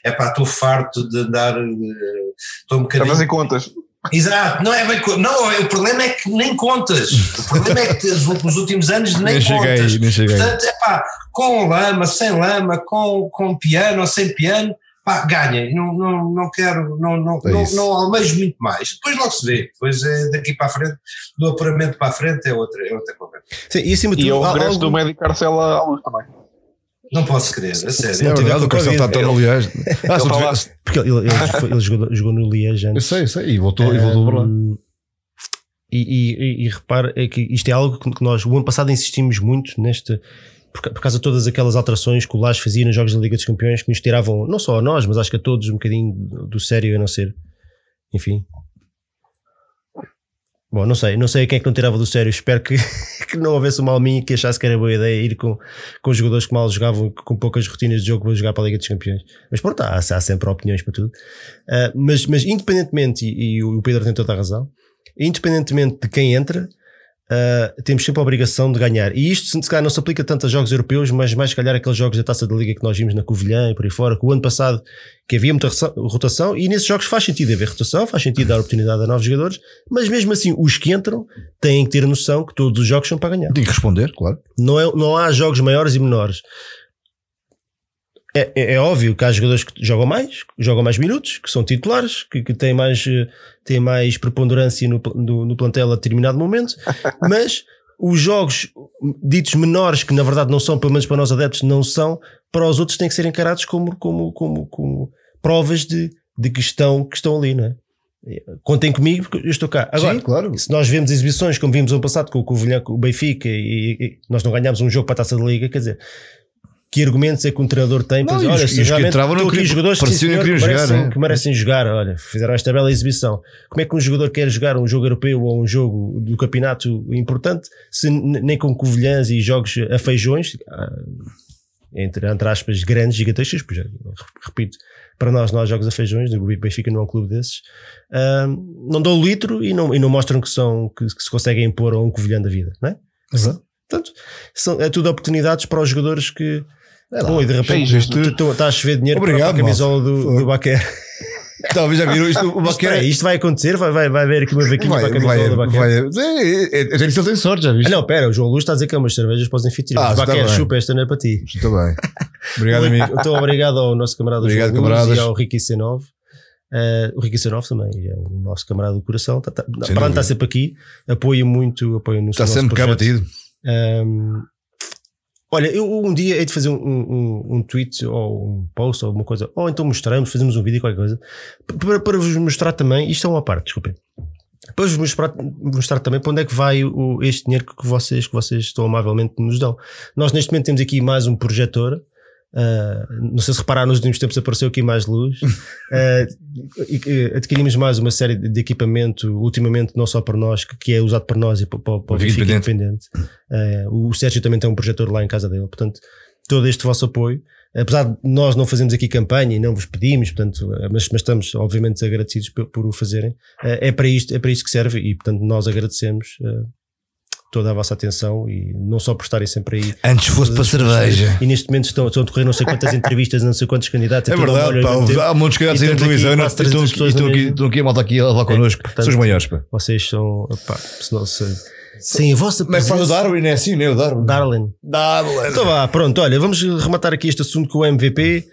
S4: É para estou farto de andar. Uh, estou um bocadinho.
S3: Estás em contas.
S4: Exato, não é bem. Não, o problema é que nem contas. O problema é que nos últimos anos nem, nem contas.
S2: Cheguei, nem cheguei.
S4: Portanto, é pá, com lama, sem lama, com, com piano ou sem piano, pá, ganhem. Não, não, não quero, não, não, é não, não almejo muito mais. Depois logo se vê. Depois é daqui para a frente, do apuramento para a frente é outra, é outra conversa.
S1: Sim, e acima de
S3: tudo, e o regresso do médico Carcela à luz também.
S4: Não posso crer, a sério.
S2: Se não tiver o Castelo está tão no Liège.
S1: Ah, tiver... Porque ele, ele, ele, jogou, jogou no Liège antes.
S2: Eu sei, eu sei, e voltou, um, e voltou para lá.
S1: E, e, e, e repare é que isto é algo que nós o ano passado insistimos muito neste por, ca- por causa de todas aquelas alterações que o Lage fazia nos jogos da Liga dos Campeões que nos tiravam, não só a nós, mas acho que a todos um bocadinho do do sério a não ser. Enfim. Bom, não sei, não sei quem é que não tirava do sério. Espero que, que não houvesse uma alminha que achasse que era boa ideia ir com, com jogadores que mal jogavam, com poucas rotinas de jogo, para jogar para a Liga dos Campeões. Mas pronto, há, há sempre opiniões para tudo. Ah, mas, mas independentemente, e, e o Pedro tem toda a razão, independentemente de quem entra, Uh, temos sempre a obrigação de ganhar. E isto, se calhar, não se aplica tanto a jogos europeus, mas mais, se calhar, aqueles jogos da taça da Liga que nós vimos na Covilhã e por aí fora, que o ano passado que havia muita rotação, e nesses jogos faz sentido haver rotação, faz sentido dar oportunidade a novos jogadores, mas mesmo assim, os que entram têm que ter a noção que todos os jogos são para ganhar.
S2: Tem que responder, claro.
S1: Não, é, não há jogos maiores e menores. É, é- é óbvio que há jogadores que jogam mais, que jogam mais minutos, que são titulares, que, que têm, mais, eh, têm mais preponderância no, no, no plantel a determinado momento, mas os jogos ditos menores, que na verdade não são, pelo menos para nós adeptos, não são, para os outros têm que ser encarados como, como, como, como provas de, de que, estão, que estão ali, não é? Contem comigo porque eu estou cá. Agora,
S2: Sim, claro.
S1: se nós vemos exibições como vimos ano passado com com o Benfica e, e nós não ganhámos um jogo para a taça da Liga, quer dizer, que argumentos é que um treinador tem para dizer, olha, se
S2: os que
S1: realmente
S2: entravam não queriam-
S1: jogadores
S2: que
S1: senhor, que merecem,
S2: jogar, é?
S1: que merecem jogar, olha, fizeram esta bela exibição. Como é que um jogador quer jogar um jogo europeu ou um jogo do campeonato importante se nem com Covilhãs e jogos a feijões, ah, entre, entre aspas, grandes, gigantescos, pois, é, repito, para nós não há jogos a feijões, o Benfica não é um clube desses, ah, não dão o litro e não, e não mostram que, são, que, que se conseguem impor a um Covilhã da vida, não é?
S2: Exato.
S1: Portanto, são, é tudo oportunidades para os jogadores que.
S2: É lá.
S1: Bom, e de repente
S2: Sim, isto-
S1: tu- tu- está a chover dinheiro
S2: Obrigado,
S1: para a camisola do, do Baquer.
S2: Talvez já viram isto. O
S1: Isto,
S2: Baquera.
S1: vai- isto vai acontecer? Vai, vai, vai haver aqui uma vaquinha
S2: Vai,
S1: para a camisola
S2: vai,
S1: do Baquer?
S2: vai. É, é, é, é, ele tem sorte, já viste?
S1: Ah, não, pera, o João Luz está a dizer que é umas cervejas para os anfitriões.
S2: Ah, está
S1: Baquer, chupa, esta não é para ti.
S2: Está bem. Obrigado, amigo.
S1: Então, obrigado ao nosso camarada
S2: Obrigado,
S1: João Luz
S2: camaradas.
S1: e ao Ricky C9. Eh, o Ricky C9 também é o nosso camarada do coração. Tá, tá, para estar sempre aqui, apoia muito, apoia no
S2: Está sempre cá batido.
S1: Um, olha, eu um dia hei de fazer um, um, um tweet ou um post ou alguma coisa, ou então mostramos, fazemos um vídeo, qualquer coisa, para, para vos mostrar também. Isto é uma parte, desculpem. Para vos mostrar, mostrar também para onde é que vai o, este dinheiro que vocês, que vocês tão amavelmente nos dão. Nós neste momento temos aqui mais um projetor. Ah, não sei se repararam, nos últimos tempos apareceu aqui mais luz. Que adquirimos mais uma série de equipamento, ultimamente, não só para nós, que, que é usado para nós e para, para, para o
S2: Benfica
S1: Independente. Eh, o Sérgio também tem um projetor lá em casa dele, portanto, todo este vosso apoio, apesar de nós não fazermos aqui campanha e não vos pedimos, portanto, mas, mas estamos obviamente agradecidos por, por o fazerem, é para isto, é para isto que serve e portanto nós agradecemos toda a vossa atenção e não só por estarem sempre aí.
S2: Antes fosse para cerveja.
S1: E neste momento estão, estão a decorrer não sei quantas entrevistas, não sei quantos candidatos.
S2: É verdade, pá. Há muitos candidatos
S1: E
S2: na
S1: aqui
S2: televisão. e não-
S1: quase 300
S2: Estão estão
S1: na
S2: aqui, estão aqui a malta aqui a levar connosco.
S1: portanto,
S2: São os maiores, pá.
S1: Vocês são, pá, se não se, sem a vossa
S2: é que faz o Darwin? É assim, né? O Darwin.
S1: Darwin.
S2: Darwin.
S1: Então vá, pronto, olha, vamos rematar aqui este assunto com o MVP.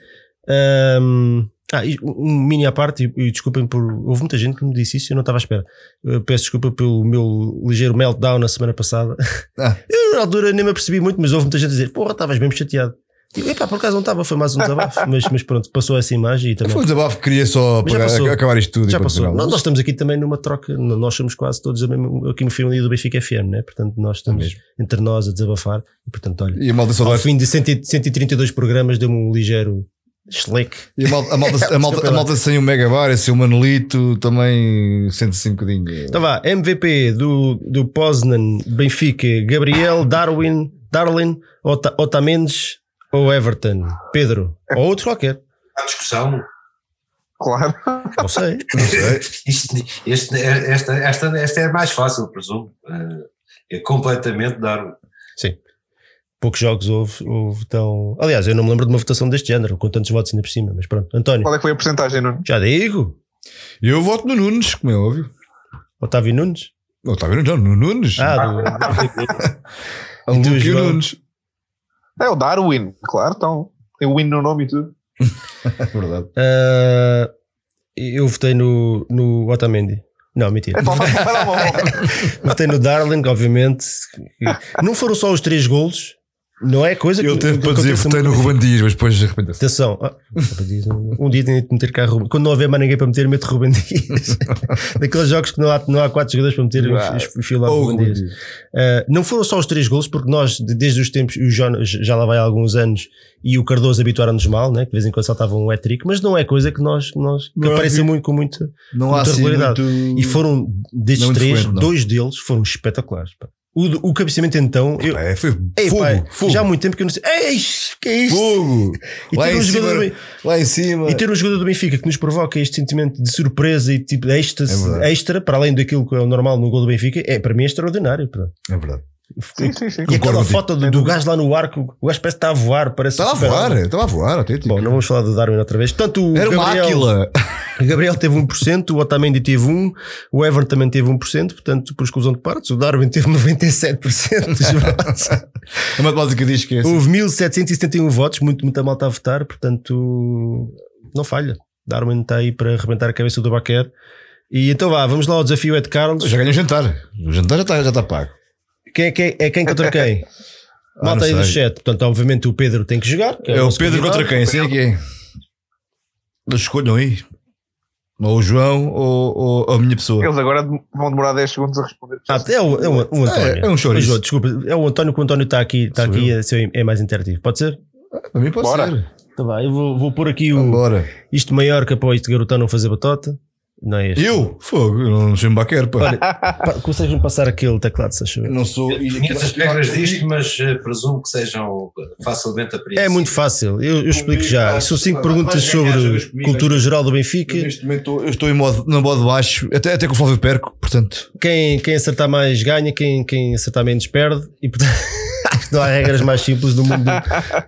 S1: Ahm, ah, um mini à parte, e, e desculpem por. Houve muita gente que me disse isso e eu não estava à espera. Eu peço desculpa pelo meu ligeiro meltdown na semana passada.
S2: Ah.
S1: Eu na altura nem me apercebi muito, mas houve muita gente a dizer: Porra, estavas mesmo chateado. E epá, por acaso não estava, foi mais um desabafo. mas, mas pronto, passou essa imagem e também.
S2: Foi um desabafo que queria só apagar-
S1: passou.
S2: acabar isto tudo.
S1: Já passou. Nós, nós estamos aqui também numa troca, nós somos quase todos a aqui no família do Benfica FM, né? Portanto, nós estamos
S2: mesmo.
S1: entre nós a desabafar. E portanto, olha,
S2: E a malta
S1: ao fim de 100 132 programas deu-me um ligeiro schleck.
S2: E a malta, a malta, a malta, a malta sem o Megabar, sem o Manolito, também sente-se um bocadinho.
S1: Então vá, MVP do, do Poznan, Benfica, Gabriel, Darwin, Darlin, Ota, Otamendes ou Everton? Pedro, ou outro qualquer.
S4: Há discussão.
S3: Claro.
S1: Não sei.
S4: Isto, este, esta, esta, esta é mais fácil, presumo. Eh, É completamente dar.
S1: Sim. Poucos jogos houve, houve tão. Aliás, eu não me lembro de uma votação deste género, com tantos votos ainda por cima, mas pronto. António,
S3: Qual é que foi a porcentagem, Nuno?
S1: já digo.
S2: Eu voto no Nunes, como é óbvio.
S1: Otávio Nunes.
S2: A ver? Não, no Nunes.
S1: Ah, do...
S2: a
S1: e tu,
S2: Luque e o
S1: João?
S2: Nunes.
S3: É o Darwin, claro, então. Tem o win no nome e tudo.
S2: É verdade.
S1: Ah, eu votei no, no Otamendi. Não, mentira.
S3: É
S1: Votei no Darling, obviamente. Não foram só os três golos, Não é coisa
S2: Ele
S1: que
S2: teve
S1: que
S2: para dizer votei no. Ruben Dias, mas depois arrependeu-se.
S1: Atenção, ah, um dia tenho de meter cá Ruben. Quando não houver mais ninguém para meter, meto Ruben Dias. Daqueles jogos que não há, não há quatro jogadores para meter,
S2: Ah,
S1: eu lá
S2: oh,
S1: Ruben Dias. Uh, não foram só os três golos, porque nós, de- desde os tempos, o Jonas já lá vai há alguns anos e o Cardoso habituaram-nos mal, né? que de vez em quando saltava um hat-trick, mas não é coisa que nós, nós que
S2: Não, vi-
S1: muito com muita.
S2: Não há
S1: Muita
S2: assim
S1: regularidade.
S2: muito...
S1: E foram, destes
S2: é
S1: três, dois deles foram espetaculares. pá. O, o cabeceamento então, eu,
S2: É, foi
S1: Ei,
S2: fogo,
S1: pá,
S2: fogo,
S1: já há muito tempo que eu não sei. Ei, que é isto?
S2: fogo.
S1: E
S2: Lá
S1: ter,
S2: em,
S1: um
S2: cima,
S1: jogador, do-
S2: lá em cima.
S1: e ter um jogador do Benfica que nos provoca este sentimento de surpresa e tipo de êxtase
S2: É
S1: extra, para além daquilo que é o normal no gol do Benfica, é para mim é extraordinário.
S2: É verdade.
S3: Sim, sim, sim.
S1: E aquela foto do, do gajo lá no arco, o gajo parece que está a voar, parece
S2: Estava a
S1: super-
S2: voar, estava a voar, autêntico.
S1: Bom, não vamos falar do Darwin outra vez. Portanto, o
S2: Era uma
S1: Gabriel,
S2: áquila.
S1: O Gabriel teve 1%, o Otamendi teve 1%, o Everton também teve 1%, portanto, por exclusão de partes, o Darwin teve 97% dos votos.
S2: A matemática diz que é assim.
S1: Houve 1771 votos, muito, muita malta a votar, portanto, não falha. Darwin está aí para arrebentar a cabeça do Baquer. E então vá, vamos lá ao desafio Ed Carlos.
S2: Já ganhei o jantar. O jantar já está já está pago.
S1: Quem é, quem, é quem contra quem?
S2: Ah,
S1: Malta aí do chat. Portanto, obviamente o Pedro tem que jogar. que
S2: É o
S1: nosso
S2: Pedro
S1: convidado.
S2: contra quem? Sei que é. Mas escolham aí. Ou o João ou, ou a minha pessoa.
S3: Eles agora vão demorar 10 segundos a responder.
S1: Ah, é o, é o, o António.
S2: É, é um chouriço.
S1: Ô, João, desculpa, é o António que o António está aqui, está
S2: Sou
S1: aqui
S2: eu.
S1: a ser- é mais interativo. Pode ser?
S2: Para mim pode
S3: Bora.
S2: ser.
S1: Então vá, eu vou, vou pôr aqui o, isto maior que para este garotão não fazer batota. Não é este.
S2: Eu? Fogo, eu não sou baquer, pá.
S1: Olha, pá, consegues-me passar aquele teclado, se achou?
S2: Eu não sou.
S4: Conheço as regras disto, mas eh, presumo que sejam facilmente apreensíveis.
S1: É muito fácil, eu, eu explico já. São cinco
S4: vai-
S1: perguntas sobre cultura geral do Benfica.
S2: Eu Neste momento estou- eu estou em modo, na modo baixo, até, até com o Flávio perco, portanto.
S1: Quem, quem acertar mais ganha, quem, quem acertar menos perde. E portanto, que não há regras mais simples no mundo do,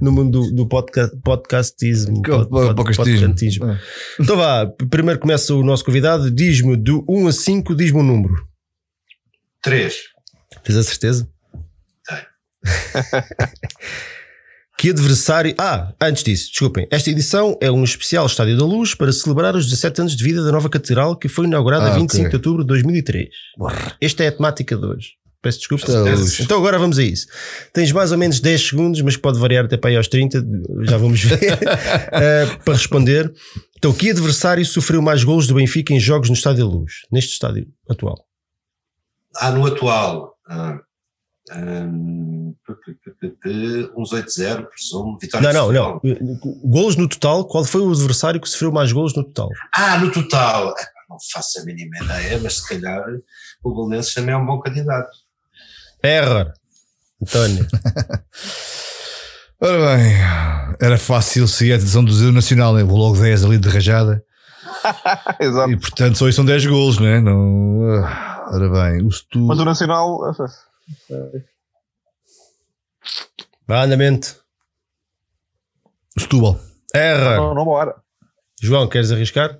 S1: no mundo do, do podca, podcastismo.
S2: Que-
S1: pod- pod-
S2: podcastismo. É.
S1: Então vá, primeiro começa o nosso convidado. Diz-me do 1 a 5, diz-me um número.
S4: Três.
S1: Tens a certeza? que adversário. Ah, antes disso, desculpem. Esta edição é um especial Estádio da Luz para celebrar os 17 anos de vida da nova catedral que foi inaugurada
S2: Ah,
S1: a 25
S2: ok.
S1: de outubro de 2003. Esta é a temática de hoje. Peço desculpa.
S2: Está a luz.
S1: Então agora vamos a isso. Tens mais ou menos 10 segundos, mas pode variar até para aí aos 30, já vamos ver, eh, para responder. Então, que adversário sofreu mais golos do Benfica em jogos no Estádio Luz? Neste estádio atual?
S4: Ah, no atual. Ah, pu- uns 8-0, presumo. Vitória
S1: Não, não, não. Golos no total, qual foi o adversário que sofreu mais golos no total?
S4: Ah, no total. Não faço a mínima ideia, mas se calhar o Belenenses também é um bom candidato.
S1: Error. António.
S2: Ora bem, era fácil seguir a decisão do Zero Nacional, né? Vou logo 10 ali de rajada.
S3: Exato.
S2: E portanto só aí são 10 golos, né? não ah, Ora bem, o Stu.
S3: Mas o Nacional.
S1: Vá, andamento.
S2: O Setúbal.
S1: Error.
S3: Não, não bora.
S1: João, queres arriscar?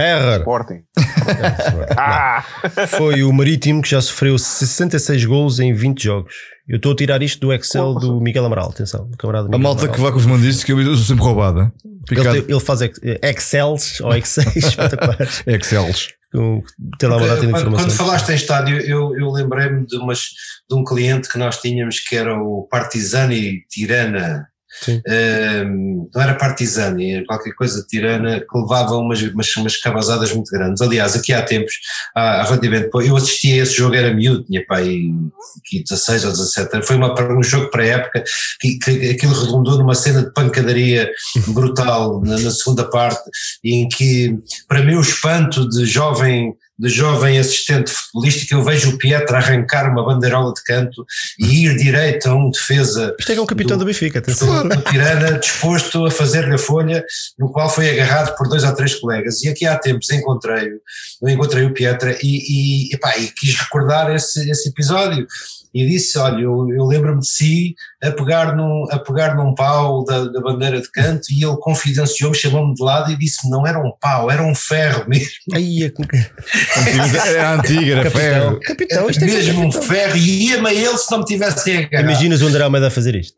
S1: Error.
S3: Sporting. Ah!
S1: Foi o Marítimo que já sofreu 66 golos em 20 jogos. Eu estou a tirar isto do Excel do Miguel Amaral. Atenção, do camarada
S2: A
S1: Miguel
S2: malta
S1: Amaral.
S2: que vai com os mandices que eu sou sempre roubada.
S1: Ele, ele faz ex- Excels ou espetaculares.
S2: Excels.
S1: com- Tem lá uma data de
S4: Quando, falaste em estádio, eu, eu lembrei-me de, umas, de um cliente que nós tínhamos que era o Partizani Tirana. Ehm, não era Partizani, era qualquer coisa Tirana, que levava umas, umas, umas cabazadas muito grandes. Aliás, aqui há tempos, há, há relativamente pouco, eu assisti a esse jogo, era miúdo, tinha pai aqui 16 ou 17 anos. Foi uma, um jogo para a época que, que aquilo redundou numa cena de pancadaria brutal na, na segunda parte, em que, para mim, o espanto de jovem de jovem assistente futebolístico, eu vejo o Pietra arrancar uma bandeirola de canto e ir direito a um defesa
S1: Isto é que é um capitão do, Benfica, atenção.
S4: do Tirana disposto a fazer-lhe a folha, no qual foi agarrado por dois ou três colegas. E aqui há tempos encontrei-o, eu encontrei o Pietra e, e, epá, e quis recordar esse, esse episódio. E disse: Olha, eu, eu lembro-me de si a pegar num, a pegar num pau da, da bandeira de canto e ele confidenciou-me, chamou-me de lado e disse-me: Não era um pau, era um ferro mesmo.
S1: Aí, é
S2: Era antiga, era
S1: capitão.
S2: ferro.
S1: Capitão, isto é é
S4: mesmo um
S1: capitão.
S4: ferro e ia-me a ele se não me tivesse agarrado.
S1: Imaginas o André Almeida a fazer isto?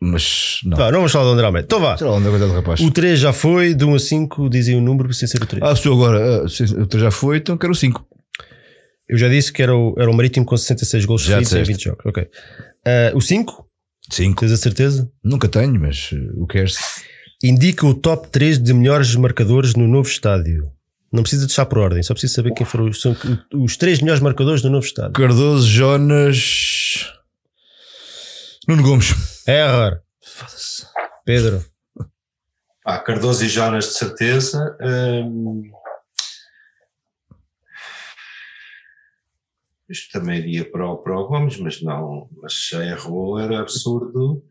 S2: Mas não.
S1: Vá, não vamos falar do André Almeida. Então vá.
S2: É é o rapaz.
S1: O 3 já foi, de 1 a 5, dizem o número sem ser o 3.
S2: Ah, sou agora. ah, se- o três já foi, então quero o 5.
S1: Eu já disse que era o, era o Marítimo com 66 gols
S2: Já
S1: feitos em
S2: disseste.
S1: 20 jogos. Ok. Ah, o 5,
S2: 5.
S1: tens a certeza?
S2: Nunca tenho, mas uh, o que és?
S1: Indica o top 3 de melhores marcadores no novo estádio. Não precisa deixar por ordem, só precisa saber quem foram os, são os três melhores marcadores do novo estádio.
S2: Cardoso, Jonas. Nuno Gomes.
S1: Error. Pedro.
S4: Pá, Cardoso e Jonas, de certeza. Hum, isto também iria para o, para o Gomes, mas não. Mas já errou, era absurdo.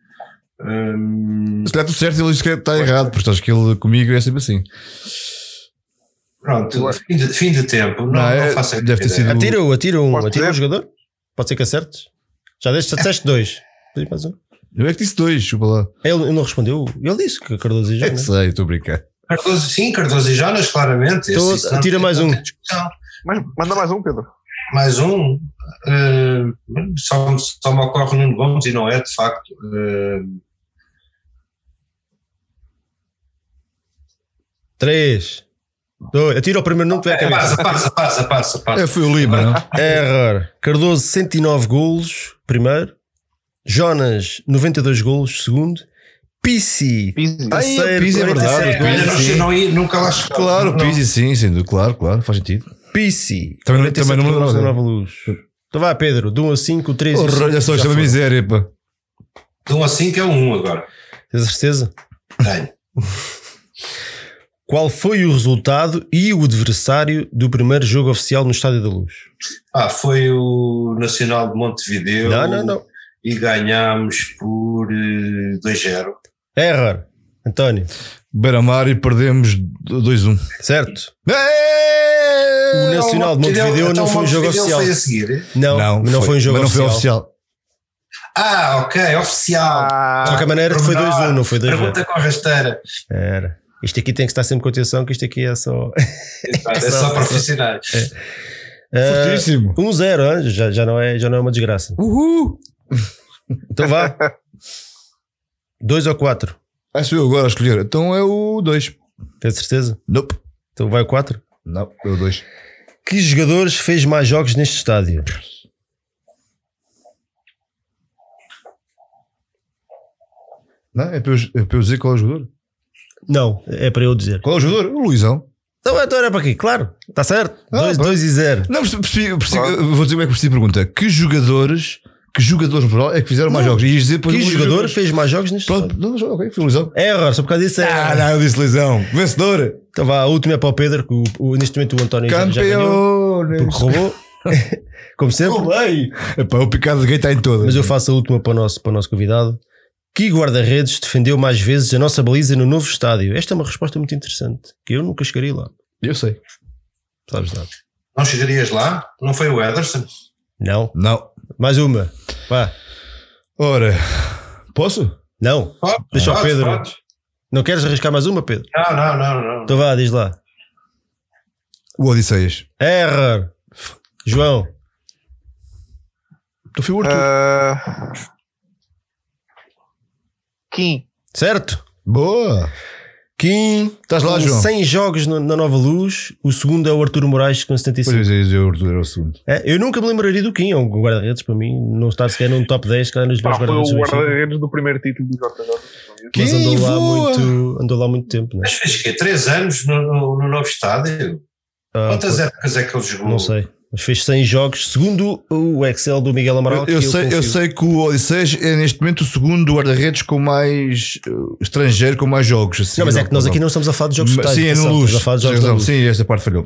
S4: Hum,
S2: Se calhar tudo certo, ele diz que está errado, porque estás que ele comigo é sempre assim.
S4: Pronto, fim de, fim de tempo. Não,
S2: Não,
S4: não,
S2: é-
S4: faço a
S2: deve ter sido-
S1: Atira, o- atira um,
S3: Posso
S1: atira um jogador? Pode ser que acertes? Já deste, disseste dois. Um.
S2: Eu é que disse dois, chupa lá.
S1: Ele, ele não respondeu. Ele disse que Cardoso e
S2: É que
S1: Jonas.
S2: sei, estou a brincar.
S4: Cardoso, sim, Cardoso e Jonas, claramente.
S1: Então,
S4: Esse-
S1: atira mais um.
S3: Mas manda mais um, Pedro.
S4: Mais um. eh, só, só me ocorre Nuno Gomes e não é, de facto. eh,
S1: Três. Dois. Atira o primeiro nome que a cabeça.
S4: passa, passa, passa, passa, passa.
S2: É, foi o Lima, não?
S1: Error. Cardoso, 109 golos, primeiro. Jonas, 92 golos, segundo. Pisi.
S2: Ai,
S1: terceiro,
S2: Pizzi é verdade,
S1: 47
S2: o
S4: Olha,
S1: golos.
S4: não, ia- nunca lá chegou.
S2: Claro,
S4: Não-
S2: Pizzi sim, sim, claro, claro, faz sentido.
S1: Pisi.
S2: Também não-
S1: 47
S2: também não me
S1: na Nova Luz. Então vá, Pedro. De 1 a 5, 3 e
S2: Porra,
S1: 5.
S2: olha só, isto é uma miséria, pá.
S4: De um a cinco é um agora.
S1: Tens a certeza?
S4: Tenho.
S1: Qual foi o resultado e o adversário do primeiro jogo oficial no Estádio da Luz?
S4: Ah, foi o Nacional de Montevideo.
S1: Não, não, não.
S4: E ganhámos por eh, 2-0.
S1: Error. António.
S2: Beira-Mar e perdemos 2-1.
S1: Certo?
S2: É!
S1: O Nacional de Montevideo
S4: Então,
S1: não foi um jogo
S4: Montevideo
S1: oficial.
S4: Foi a seguir.
S1: Não, não, não foi um jogo
S2: mas não
S1: oficial.
S2: foi oficial.
S4: Ah, ok, oficial.
S1: De qualquer maneira, foi 2-1, não foi 2-0.
S4: Pergunta com a rasteira.
S1: Era. Isto aqui tem que estar sempre com atenção, que isto aqui é só.
S4: É só profissionais.
S1: Ah,
S2: Fortíssimo.
S1: 1-0, hein? já, já, não é, já não é uma desgraça.
S2: Uhul!
S1: Então vá. 2 ou 4?
S2: Ah, sou eu agora a escolher. Então é o 2.
S1: Tens certeza?
S2: Nope.
S1: Então vai o 4.
S2: Não, é o 2.
S1: Que jogadores fez mais jogos neste estádio?
S2: Não, é para, eu, é para eu dizer qual é o jogador.
S1: Não, é para eu dizer.
S2: Qual é o jogador? O Luizão.
S1: Então, então era para aqui, claro. Está certo?
S2: Ah,
S1: 2
S2: pronto.
S1: e 0.
S2: Não, percebi, percebi, percebi- vou dizer como é que percebi a pergunta. Que jogadores, que jogadores é que fizeram mais
S1: Não.
S2: jogos? E dizer
S1: Que jogador
S2: jogadores.
S1: fez mais jogos neste
S2: Pronto, não, ok, foi o Luizão.
S1: Error, só por causa disso é.
S2: Ah, não, eu disse Luizão. Vencedor.
S1: Então vá, a última é para o Pedro, que o, o- neste momento o António já- já ganhou.
S2: Campeões.
S1: Porque roubou. Como sempre.
S2: Roubei. Epá, o picado de gay está em todas.
S1: Mas eu faço a última para o nosso, para o nosso convidado. Que guarda-redes defendeu mais vezes a nossa baliza no novo estádio? Esta é uma resposta muito interessante, que eu nunca chegaria lá.
S2: Eu sei.
S1: Sabes nada?
S4: Não chegarias lá? Não foi o Ederson?
S1: Não.
S2: Não.
S1: Mais uma. Vá.
S2: Ora, posso?
S1: Não.
S4: Pode,
S1: Deixa o Pedro.
S4: pode.
S1: Não queres arriscar mais uma, Pedro?
S4: Não, não, não, não.
S1: Então vá, diz lá.
S2: O Odisseias.
S1: Error. João.
S2: Tu foi o Arthur.
S3: Ah, Kim.
S1: Certo?
S2: Boa.
S1: Kim.
S2: Estás lá, João?
S1: 100 jogos no- na Nova Luz. O segundo é o Arturo Moraes com 75.
S2: Pois é, o Arthur era o segundo.
S1: É, eu nunca me lembraria do Kim, é um guarda-redes para mim. Não está sequer num top 10, cada nos meus
S3: foi
S1: guarda-redes.
S3: o
S1: do Benfica.
S3: guarda-redes do primeiro título do JJ.
S1: Mas
S2: Kim,
S1: andou lá, muito, andou lá muito tempo, né?
S4: Mas fez quê? Três anos no, no, no novo estádio?
S1: Ah,
S4: Quantas épocas é que ele jogou?
S1: Não sei. Mas fez 100 jogos, segundo o Excel do Miguel Amaral.
S2: Eu, eu sei, eu sei que o Odisseias é neste momento o segundo guarda-redes com mais eh, estrangeiro, com mais jogos. assim,
S1: Não, mas é que nós aqui não estamos a falar de jogos
S2: Mas-
S1: totais.
S2: Sim, é no luz. Razão. Sim, esta parte falhou.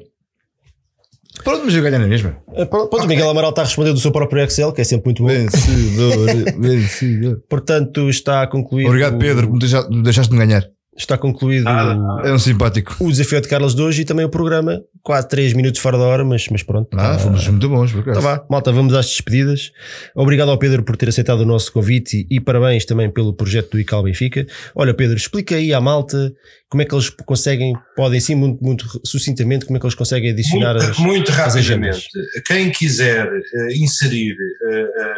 S2: Pronto, mas eu ganhei na mesma.
S1: Ah, Pronto, pronto, o Miguel Amaral está a responder do seu próprio Excel, que é sempre muito bom.
S2: Vencedor, vencedor.
S1: Portanto, está concluído.
S2: Obrigado, Pedro, me deixaste-me ganhar.
S1: Está concluído
S4: Nada.
S2: É um simpático.
S1: o desafio de Carlos de hoje e também o programa. Quase 3 minutos fora da hora, mas, mas pronto.
S2: Ah,
S1: Tá-
S2: fomos muito bons, por acaso.
S1: Vá, malta, vamos às despedidas. Obrigado ao Pedro por ter aceitado o nosso convite e, e parabéns também pelo projeto do ICAL Benfica. Olha, Pedro, explica aí à malta como é que eles conseguem, podem sim, muito, muito sucintamente, como é que eles conseguem adicionar
S4: muito,
S1: as.
S4: muito
S1: as
S4: rapidamente.
S1: agendas.
S4: Quem quiser eh, inserir eh, eh,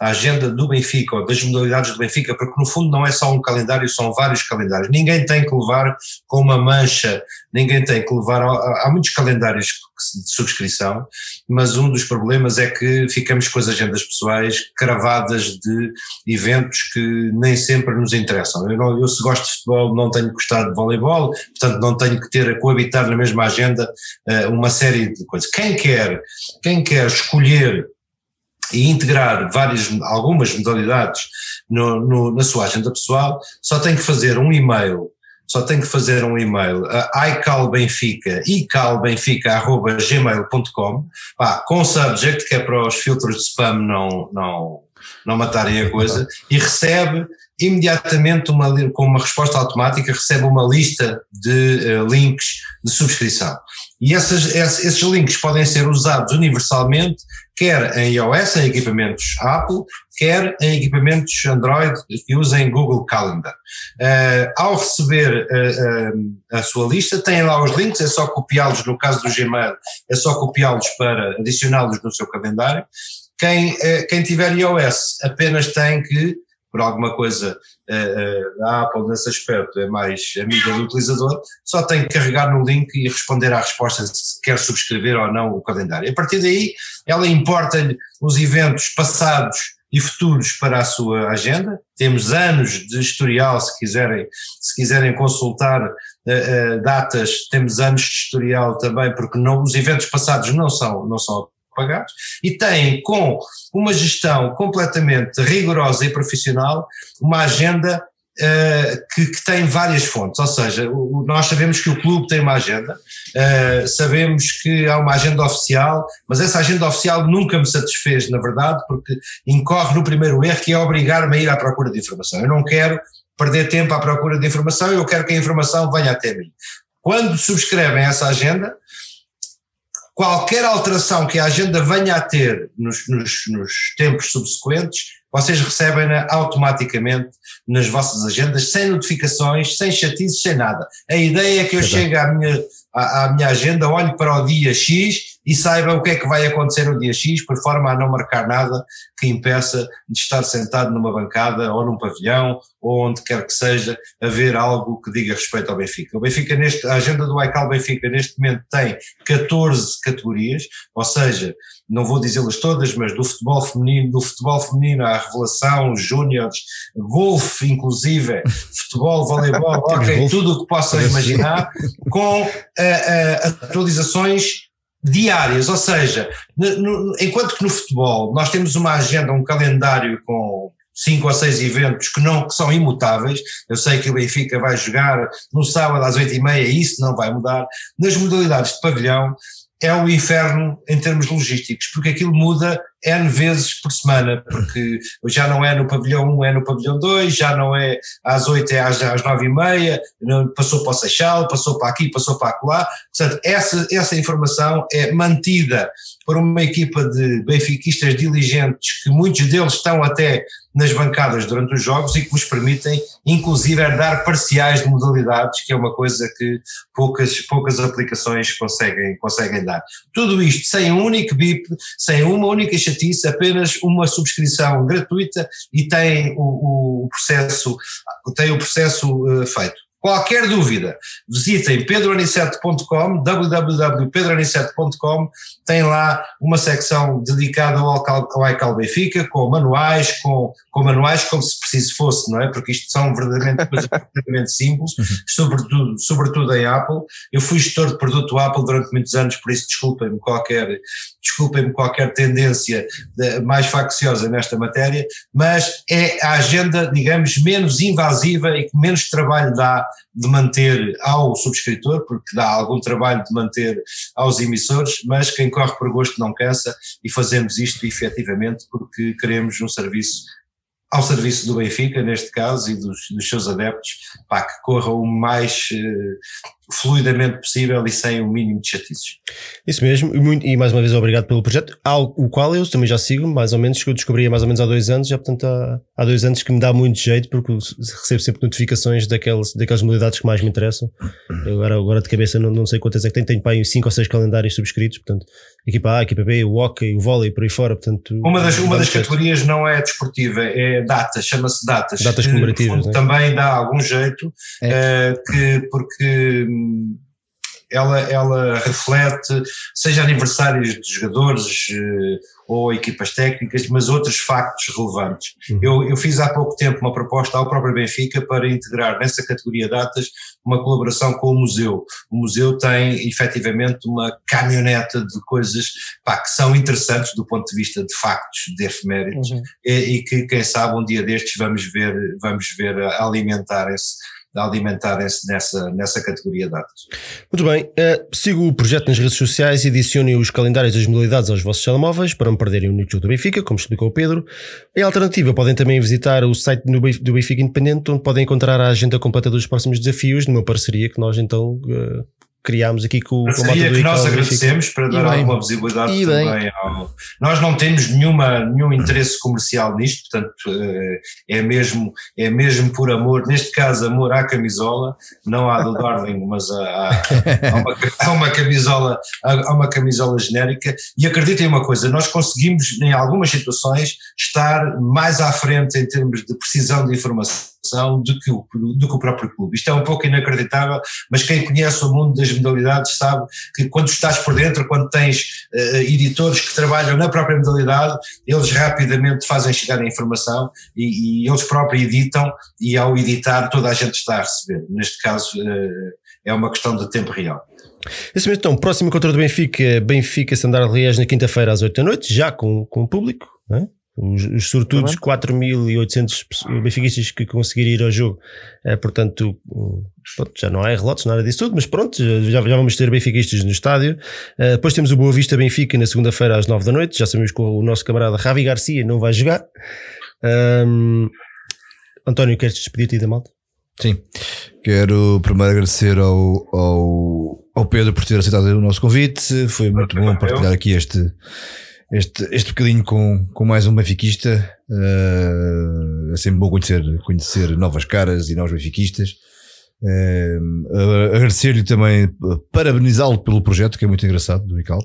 S4: a agenda do Benfica ou das modalidades do Benfica, porque no fundo não é só um calendário, são vários calendários. Ninguém tem que levar com uma mancha, ninguém tem que levar. Há muitos calendários de subscrição, mas um dos problemas é que ficamos com as agendas pessoais cravadas de eventos que nem sempre nos interessam. Eu, não, eu se gosto de futebol, não tenho que gostar de voleibol, portanto não tenho que ter a coabitar na mesma agenda uh, uma série de coisas. Quem quer, quem quer escolher e integrar várias, algumas modalidades no, no, na sua agenda pessoal, só tem que fazer um e-mail só tem que fazer um e-mail a icalbenfica, icalbenfica.gmail.com, com subject, que é para os filtros de spam não, não, não matarem a coisa, e recebe imediatamente uma, com uma resposta automática, recebe uma lista de uh, links de subscrição. E essas, esses links podem ser usados universalmente, quer em iOS, em equipamentos Apple, quer em equipamentos Android que usem Google Calendar. Uh, ao receber uh, uh, a sua lista, têm lá os links, é só copiá-los, no caso do Gmail, é só copiá-los para adicioná-los no seu calendário. Quem, quem tiver iOS apenas tem que por alguma coisa a Apple nesse aspecto é mais amiga do utilizador, só tem que carregar no link e responder à resposta se quer subscrever ou não o calendário. A partir daí, ela importa-lhe os eventos passados e futuros para a sua agenda. Temos anos de historial, se quiserem, se quiserem consultar uh, uh, datas, temos anos de historial também, porque não, os eventos passados não são, não são pagados, e têm com uma gestão completamente rigorosa e profissional, uma agenda Uh, que, que, tem várias fontes, ou seja, o, nós sabemos que o clube tem uma agenda, uh, sabemos que há uma agenda oficial, mas essa agenda oficial nunca me satisfez, na verdade, porque incorre no primeiro erro que é obrigar-me a ir à procura de informação. Eu não quero perder tempo à procura de informação, eu quero que a informação venha até mim. Quando subscrevem essa agenda, qualquer alteração que a agenda venha a ter nos, nos, nos tempos subsequentes, vocês recebem-na automaticamente nas vossas agendas, sem notificações, sem chatices, sem nada. A ideia é que eu chegue à minha, à, à minha agenda, olhe para o dia X e saiba o que é que vai acontecer no dia X, por forma a não marcar nada que impeça de estar sentado numa bancada ou num pavilhão ou onde quer que seja, a ver algo que diga respeito ao Benfica. O Benfica, neste, a agenda do ICAL Benfica neste momento tem 14 categorias, ou seja, não vou dizê-las todas, mas do futebol feminino, do futebol feminino à revelação, júniores, golfe inclusive, futebol, voleibol, tudo o que possam imaginar, com uh, uh, atualizações diárias, ou seja, no, enquanto que no futebol nós temos uma agenda, um calendário com cinco ou seis eventos que não que são imutáveis, eu sei que o Benfica vai jogar no sábado às oito e meia, isso não vai mudar, nas modalidades de pavilhão é o inferno em termos logísticos, porque aquilo muda N vezes por semana, porque já não é no pavilhão 1, é no pavilhão 2, já não é às 8, é às, às 9 e meia, passou para o Seixal, passou para aqui, passou para acolá. Portanto, essa, essa informação é mantida por uma equipa de benfiquistas diligentes, que muitos deles estão até nas bancadas durante os jogos e que vos permitem, inclusive, dar parciais de modalidades, que é uma coisa que poucas, poucas aplicações conseguem, conseguem dar. Tudo isto sem um único BIP, sem uma única chatice, apenas uma subscrição gratuita e tem o, o processo, tem o processo uh, feito. Qualquer dúvida, visitem pedroaniceto.com, www.pedroaniceto.com, tem lá uma secção dedicada ao, ao iCal Benfica, com manuais, com, com manuais como se preciso fosse, não é? Porque isto são verdadeiramente coisas completamente simples, uhum. sobretudo, sobretudo em Apple. Eu fui gestor de produto Apple durante muitos anos, por isso desculpem-me qualquer, desculpem-me qualquer tendência mais facciosa nesta matéria, mas é a agenda, digamos, menos invasiva e que menos trabalho dá de manter ao subscritor, porque dá algum trabalho de manter aos emissores, mas quem corre por gosto não cansa e fazemos isto efetivamente porque queremos um serviço ao serviço do Benfica, neste caso, e dos, dos seus adeptos, para que corra o mais, eh, fluidamente possível e sem o mínimo de chatices.
S1: Isso mesmo, e, muito, e mais uma vez obrigado pelo projeto, ao, o qual eu também já sigo, mais ou menos, que eu descobri mais ou menos há dois anos, já portanto há, há dois anos que me dá muito jeito, porque recebo sempre notificações daqueles, daquelas modalidades que mais me interessam. Eu agora, agora de cabeça não, não sei quantas é que tenho, tenho para aí cinco ou seis calendários subscritos, portanto, equipa A, equipa B, o hockey, o vôlei, por aí fora, portanto...
S4: Uma das, uma das categorias não é desportiva, é datas, chama-se datas.
S1: Datas comemorativas,
S4: que, Também dá algum jeito, é. uh, que, porque ela, ela reflete, seja aniversários de jogadores eh, ou equipas técnicas, mas outros factos relevantes. Uhum. Eu, eu fiz há pouco tempo uma proposta ao próprio Benfica para integrar nessa categoria datas uma colaboração com o museu. O museu tem efetivamente uma caminhoneta de coisas pá, que são interessantes do ponto de vista de factos, de efemérides, uhum. e, e, que quem sabe um dia destes vamos ver, vamos ver alimentarem-se alimentarem-se nessa, nessa categoria de datas.
S1: Muito bem, uh, sigo o projeto nas redes sociais e adicione os calendários das modalidades aos vossos telemóveis para não perderem o jogo do Benfica, como explicou o Pedro. Em alternativa, podem também visitar o site do Benfica Independente, onde podem encontrar a agenda completa dos próximos desafios, numa parceria que nós então uh, criámos aqui com,
S4: com a que nós agradecemos para dar alguma visibilidade e também bem. ao. Nós não temos nenhuma, nenhum interesse comercial nisto, portanto eh, é mesmo, é mesmo por amor, neste caso amor à camisola, não à do Darling, mas há, uma, uma camisola, há uma camisola genérica e acreditem uma coisa, nós conseguimos em algumas situações estar mais à frente em termos de precisão de informação do que, o, do que o próprio clube. Isto é um pouco inacreditável, mas quem conhece o mundo das modalidades sabe que quando estás por dentro, quando tens uh, editores que trabalham na própria modalidade, eles rapidamente fazem chegar a informação e, e eles próprios editam e ao editar toda a gente está a receber. Neste caso uh, é uma questão de tempo real.
S1: Esse mesmo, então, próximo contra do Benfica, Benfica Sandar Liège na quinta-feira às 8 da noite, já com, com o público, não é? Os, os sortudos, 4.800 benfiquistas que conseguiram ir ao jogo, é, portanto, pronto, já não há relotes, nada disso tudo, mas pronto, já, já vamos ter benfiquistas no estádio. Uh, depois temos o Boa Vista Benfica na segunda-feira às 9 da noite, já sabemos que o nosso camarada Ravi Garcia não vai jogar. Um, António, queres despedir-te da malta?
S2: Sim, quero primeiro agradecer ao, ao, ao Pedro por ter aceitado o nosso convite, foi muito bom partilhar aqui este este, este bocadinho com, com mais um benfiquista. Uh, é sempre bom conhecer, conhecer novas caras e novos benfiquistas. Uh, Agradecer-lhe também, parabenizá-lo pelo projeto, que é muito engraçado, do Ical.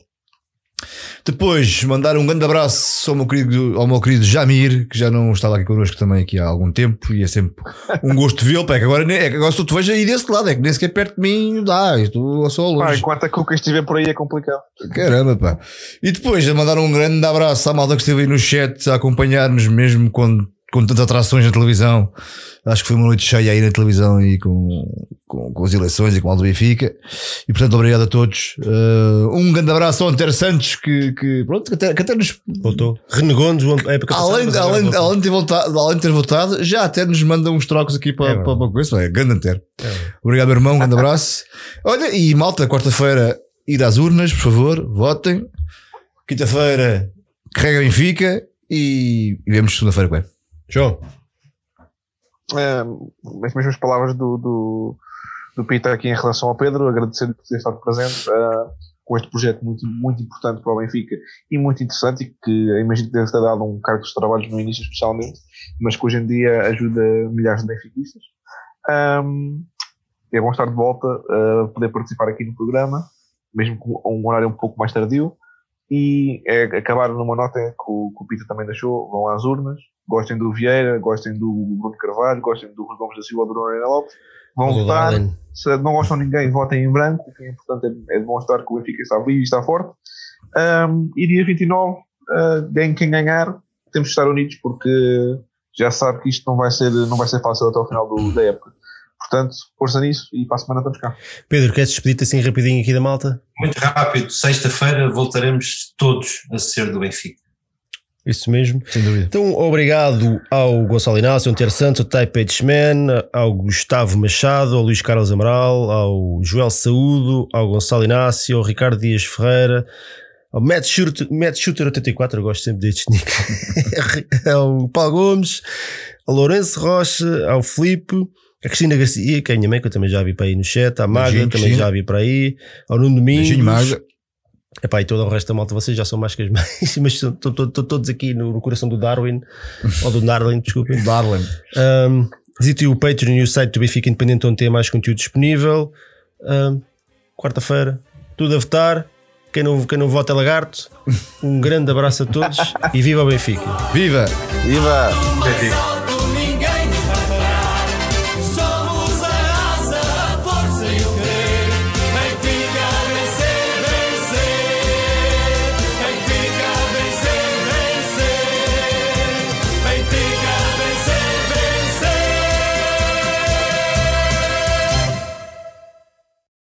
S2: Depois, mandar um grande abraço ao meu querido, ao meu querido Jamir, que já não estava aqui connosco também aqui há algum tempo, e é sempre um gosto vê-lo. É que agora, é que agora tu vejo aí desse lado, é que nem sequer perto de mim dá, estou só longe.
S3: Pá, enquanto a Cuca estiver por aí é complicado.
S2: Caramba, pá. E depois, mandar um grande abraço à malta que esteve aí no chat a acompanhar-nos, mesmo quando com tantas atrações na televisão. Acho que foi uma noite cheia aí na televisão e com, com, com as eleições e com o Aldo Benfica. E portanto, obrigado a todos. Uh, um grande abraço ao Antero Santos que, que, pronto, que até, que até nos
S1: voltou. Renegou-nos a época
S2: além, passada, além, além, de ter voltado, além de ter votado, já até nos manda uns trocos aqui para, é, para, para coisa. É, grande Antero. É, obrigado, meu irmão. Um grande abraço. Olha, e malta, quarta-feira, ir às urnas, por favor, votem. Quinta-feira, carrega Benfica e, e vemos segunda-feira, bem.
S1: João.
S3: É, as mesmas palavras do, do, do Peter aqui em relação ao Pedro, agradecer-lhe por ter estado presente uh, com este projeto muito, muito importante para o Benfica e muito interessante e que imagino que deve ter dado um cargo de trabalhos no início especialmente, mas que hoje em dia ajuda milhares de benfiquistas. Um, é bom estar de volta, uh, poder participar aqui no programa, mesmo com um horário um pouco mais tardio, e é, acabar numa nota que o, que o Peter também deixou, vão às urnas, gostem do Vieira, gostem do Bruno Carvalho, gostem do Rui Gomes da Silva, do Bruno Arena Lopes, vão votar. Se não gostam de ninguém, votem em branco. O que é importante é, é demonstrar que o Benfica está vivo e está forte. Um, e dia 29, uh, ganhe quem ganhar, temos que estar unidos porque já sabe que isto não vai ser, não vai ser fácil até o final do, da época. Portanto, força nisso e para a semana estamos cá.
S1: Pedro, queres despedir-te assim rapidinho aqui da malta?
S4: Muito rápido. Sexta-feira voltaremos todos a ser do Benfica.
S1: Isso mesmo.
S2: Sem dúvida.
S1: Então, obrigado ao Gonçalo Inácio, ao Ter Santos, ao Taipei Man, ao Gustavo Machado, ao Luís Carlos Amaral, ao Joel Saúdo, ao Gonçalo Inácio, ao Ricardo Dias Ferreira, ao Matt Shooter, Matt Shooter 84, eu gosto sempre destes nick, ao Paulo Gomes, ao Lourenço Rocha, ao Filipe, A Cristina Garcia, que é a minha mãe, que eu também já vi para aí no chat. A Maga,
S2: Beijinho,
S1: também
S2: Cristina.
S1: já vi para aí. Ao Nuno Domingos.
S2: Beijinho, Magda.
S1: Epá, e todo o resto da malta, vocês já são mais que as mães, mas estão todos aqui no, no coração do Darwin, ou do Darwin, desculpem.
S2: Darlene.
S1: Um, visite o Patreon e o site do Benfica Independente onde tem mais conteúdo disponível. Um, Quarta-feira, tudo a votar. Quem não, quem não vota é lagarto. Um grande abraço a todos e viva o Benfica!
S2: Viva!
S5: Viva!
S4: Benfica.